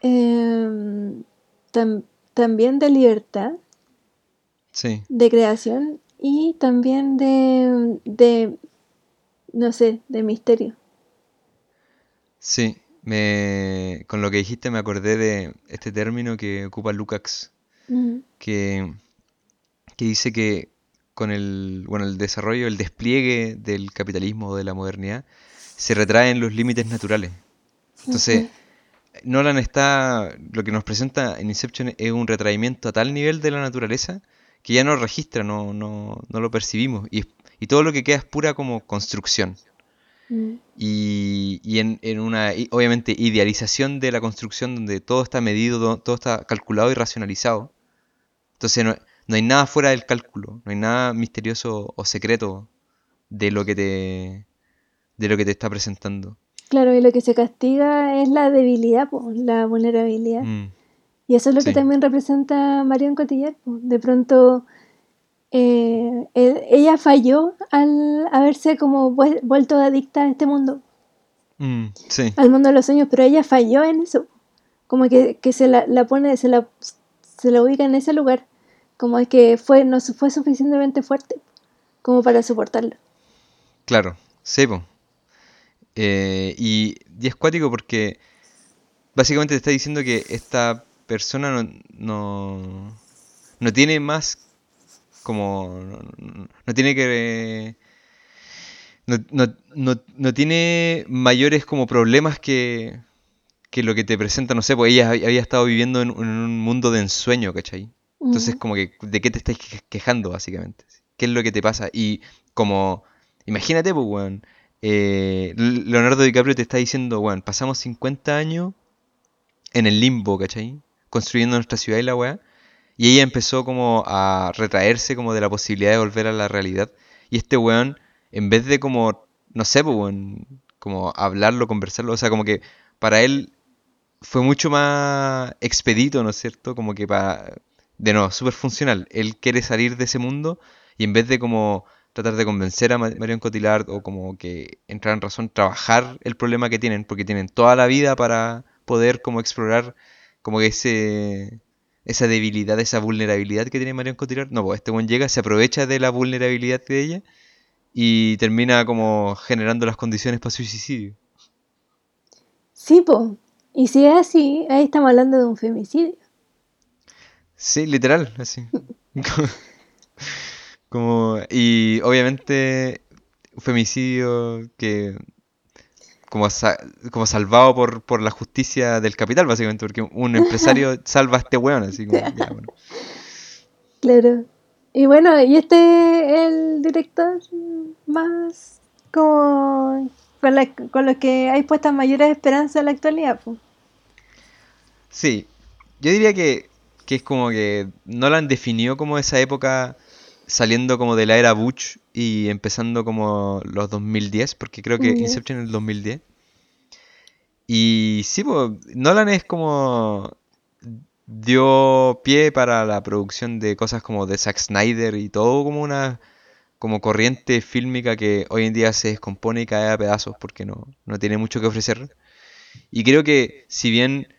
A: em, también de libertad, de creación y también de no sé, de misterio.
B: Sí, me, con lo que dijiste me acordé de este término que ocupa Lukács, que, que dice que con el, bueno, el desarrollo, el despliegue del capitalismo o de la modernidad, se retraen los límites naturales. Entonces, Nolan está, lo que nos presenta en Inception es un retraimiento a tal nivel de la naturaleza que ya no registra, no, no, no lo percibimos. Y, y todo lo que queda es pura como construcción.
A: Mm.
B: Y, y en, en una, obviamente, idealización de la construcción donde todo está medido, do- todo está calculado y racionalizado. Entonces no, no hay nada fuera del cálculo, no hay nada misterioso o secreto de lo que te, de lo que te está presentando.
A: Claro, y lo que se castiga es la debilidad, po, la vulnerabilidad.
B: Mm,
A: Y eso es lo que también representa Marion Cotillard. De pronto, eh, él- ella falló al haberse como vuel- vuelto adicta a este mundo,
B: mm, sí,
A: al mundo de los sueños, pero ella falló en eso. Como que, que se la, la pone, se la, se la ubica en ese lugar. Como es que fue, no fue suficientemente fuerte como para soportarlo.
B: claro, sí, po. Eh, y, y es cuático porque básicamente te está diciendo que esta persona no, no, no tiene más como no, no- tiene que no, no- tiene mayores como problemas que, que lo que te presenta, no sé, pues ella había estado viviendo en, en un mundo de ensueño, ¿cachai? Entonces
A: Mm.
B: como que, ¿de qué te estás que- quejando básicamente? ¿Qué es lo que te pasa? Y como, imagínate, pues, weón, eh, Leonardo DiCaprio te está diciendo, weón, pasamos 50 años en el limbo, ¿cachai? Construyendo nuestra ciudad y la weá. Y ella empezó como a retraerse como de la posibilidad de volver a la realidad. Y este weón, en vez de como, no sé, pues, weón, como hablarlo, conversarlo, o sea, como que para él fue mucho más expedito, ¿no es cierto? Como que para, de nuevo, súper funcional. Él quiere salir de ese mundo y en vez de como tratar de convencer a Ma- Marion Cotillard o como que entrar en razón, trabajar el problema que tienen, porque tienen toda la vida para poder como explorar como que ese esa debilidad, esa vulnerabilidad que tiene Marion Cotillard. No, pues este buen llega, se aprovecha de la vulnerabilidad de ella y termina como generando las condiciones para su suicidio.
A: Sí, po. Y si es así, ahí estamos hablando de un femicidio.
B: Sí, literal, así. Como, y obviamente femicidio que como, sa- como salvado por, por la justicia del capital, básicamente, porque un empresario salva a este weón, así como, ya, bueno.
A: Claro. Y bueno, y este es el director más como con, la, con los que hay puestas mayores esperanzas en la actualidad. po.
B: Sí, yo diría que, que es como que Nolan definió como esa época saliendo como de la era Butch y empezando como los 2010, porque creo que. Inception es el 2010. Y sí, pues, Nolan es como dio pie para la producción de cosas como de Zack Snyder y todo como una como corriente fílmica que hoy en día se descompone y cae a pedazos porque no, no tiene mucho que ofrecer. Y creo que si bien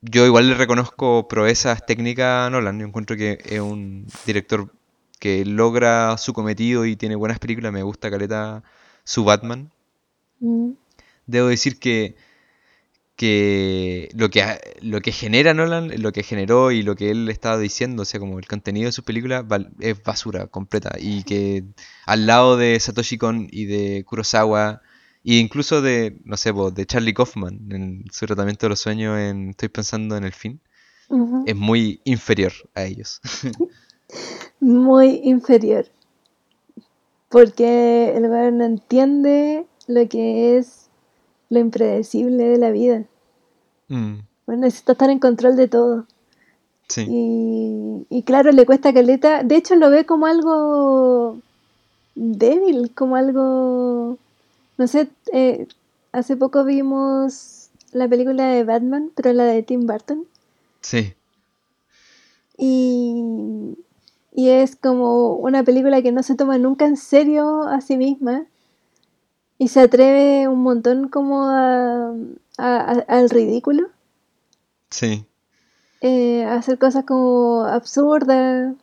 B: yo igual le reconozco proezas técnicas a Nolan, yo encuentro que es un director que logra su cometido y tiene buenas películas, me gusta caleta su Batman.
A: Mm.
B: Debo decir que, que lo que lo que genera Nolan, lo que generó y lo que él estaba diciendo, o sea, como el contenido de sus películas es basura completa y que al lado de Satoshi Kon y de Kurosawa e incluso de, no sé, de Charlie Kaufman en su tratamiento de los sueños en Estoy pensando en el fin, es muy inferior a ellos.
A: Muy inferior. Porque el weón no entiende lo que es lo impredecible de la vida.
B: Mm,
A: Bueno, necesita estar en control de todo.
B: sí,
A: Y, y claro, le cuesta caleta. De hecho, lo ve como algo débil, como algo. No sé, eh, hace poco vimos la película de Batman, pero la de Tim Burton.
B: sí,
A: Y, y es como una película que no se toma nunca en serio a sí misma. Y se atreve un montón como a, a- a- al ridículo.
B: sí.
A: eh, a hacer cosas como absurdas.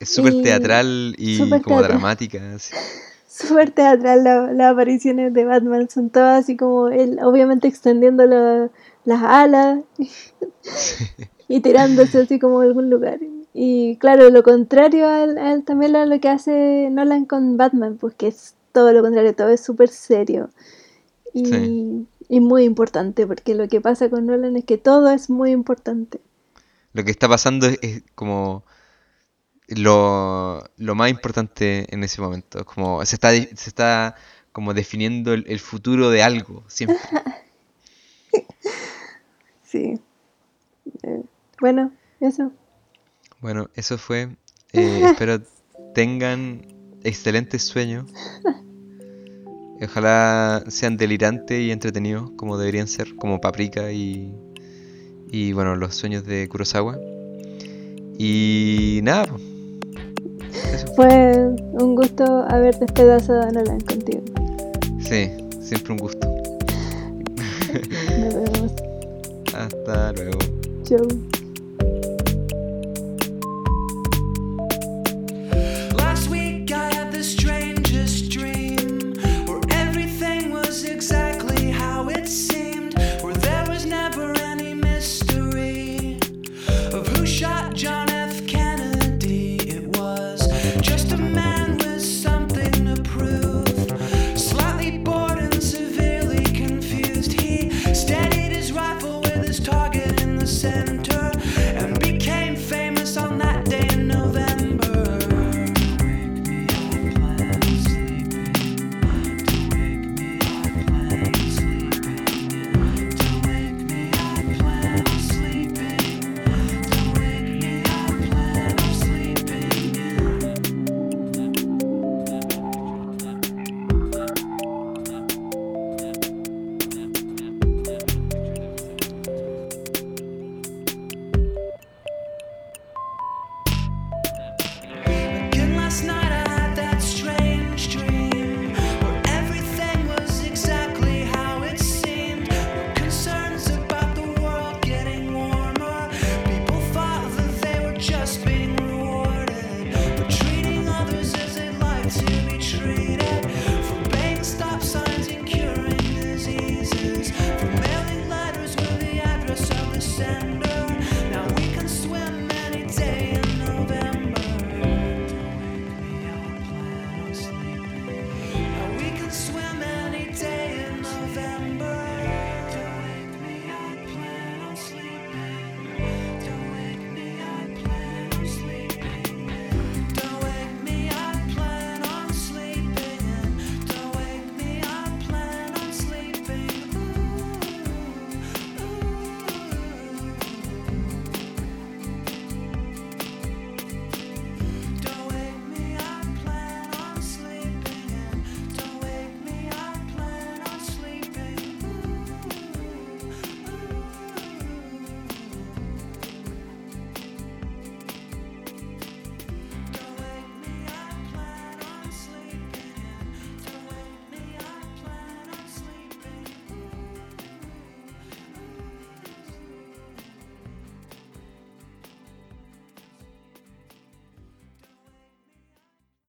B: Es súper teatral y como
A: teatral.
B: dramática. así.
A: Súper teatral la- las apariciones de Batman. Son todas así como él, obviamente extendiendo la- las alas. y tirándose así como a algún lugar. Y claro, lo contrario al, también a lo que hace Nolan con Batman, pues que es todo lo contrario, todo es súper serio. Y, y muy importante, porque lo que pasa con Nolan es que todo es muy importante.
B: Lo que está pasando es, como lo, lo, más importante en ese momento. Como se está, se está como definiendo el, futuro de algo, siempre.
A: sí. Eh, bueno, eso.
B: Bueno, eso fue. Eh, espero tengan excelentes sueños. Ojalá sean delirantes y entretenidos como deberían ser, como Paprika y, y bueno, los sueños de Kurosawa. Y nada.
A: Fue un gusto haber despedazado a Nolan contigo.
B: Sí, siempre un gusto.
A: Nos vemos.
B: Hasta luego.
A: Chau.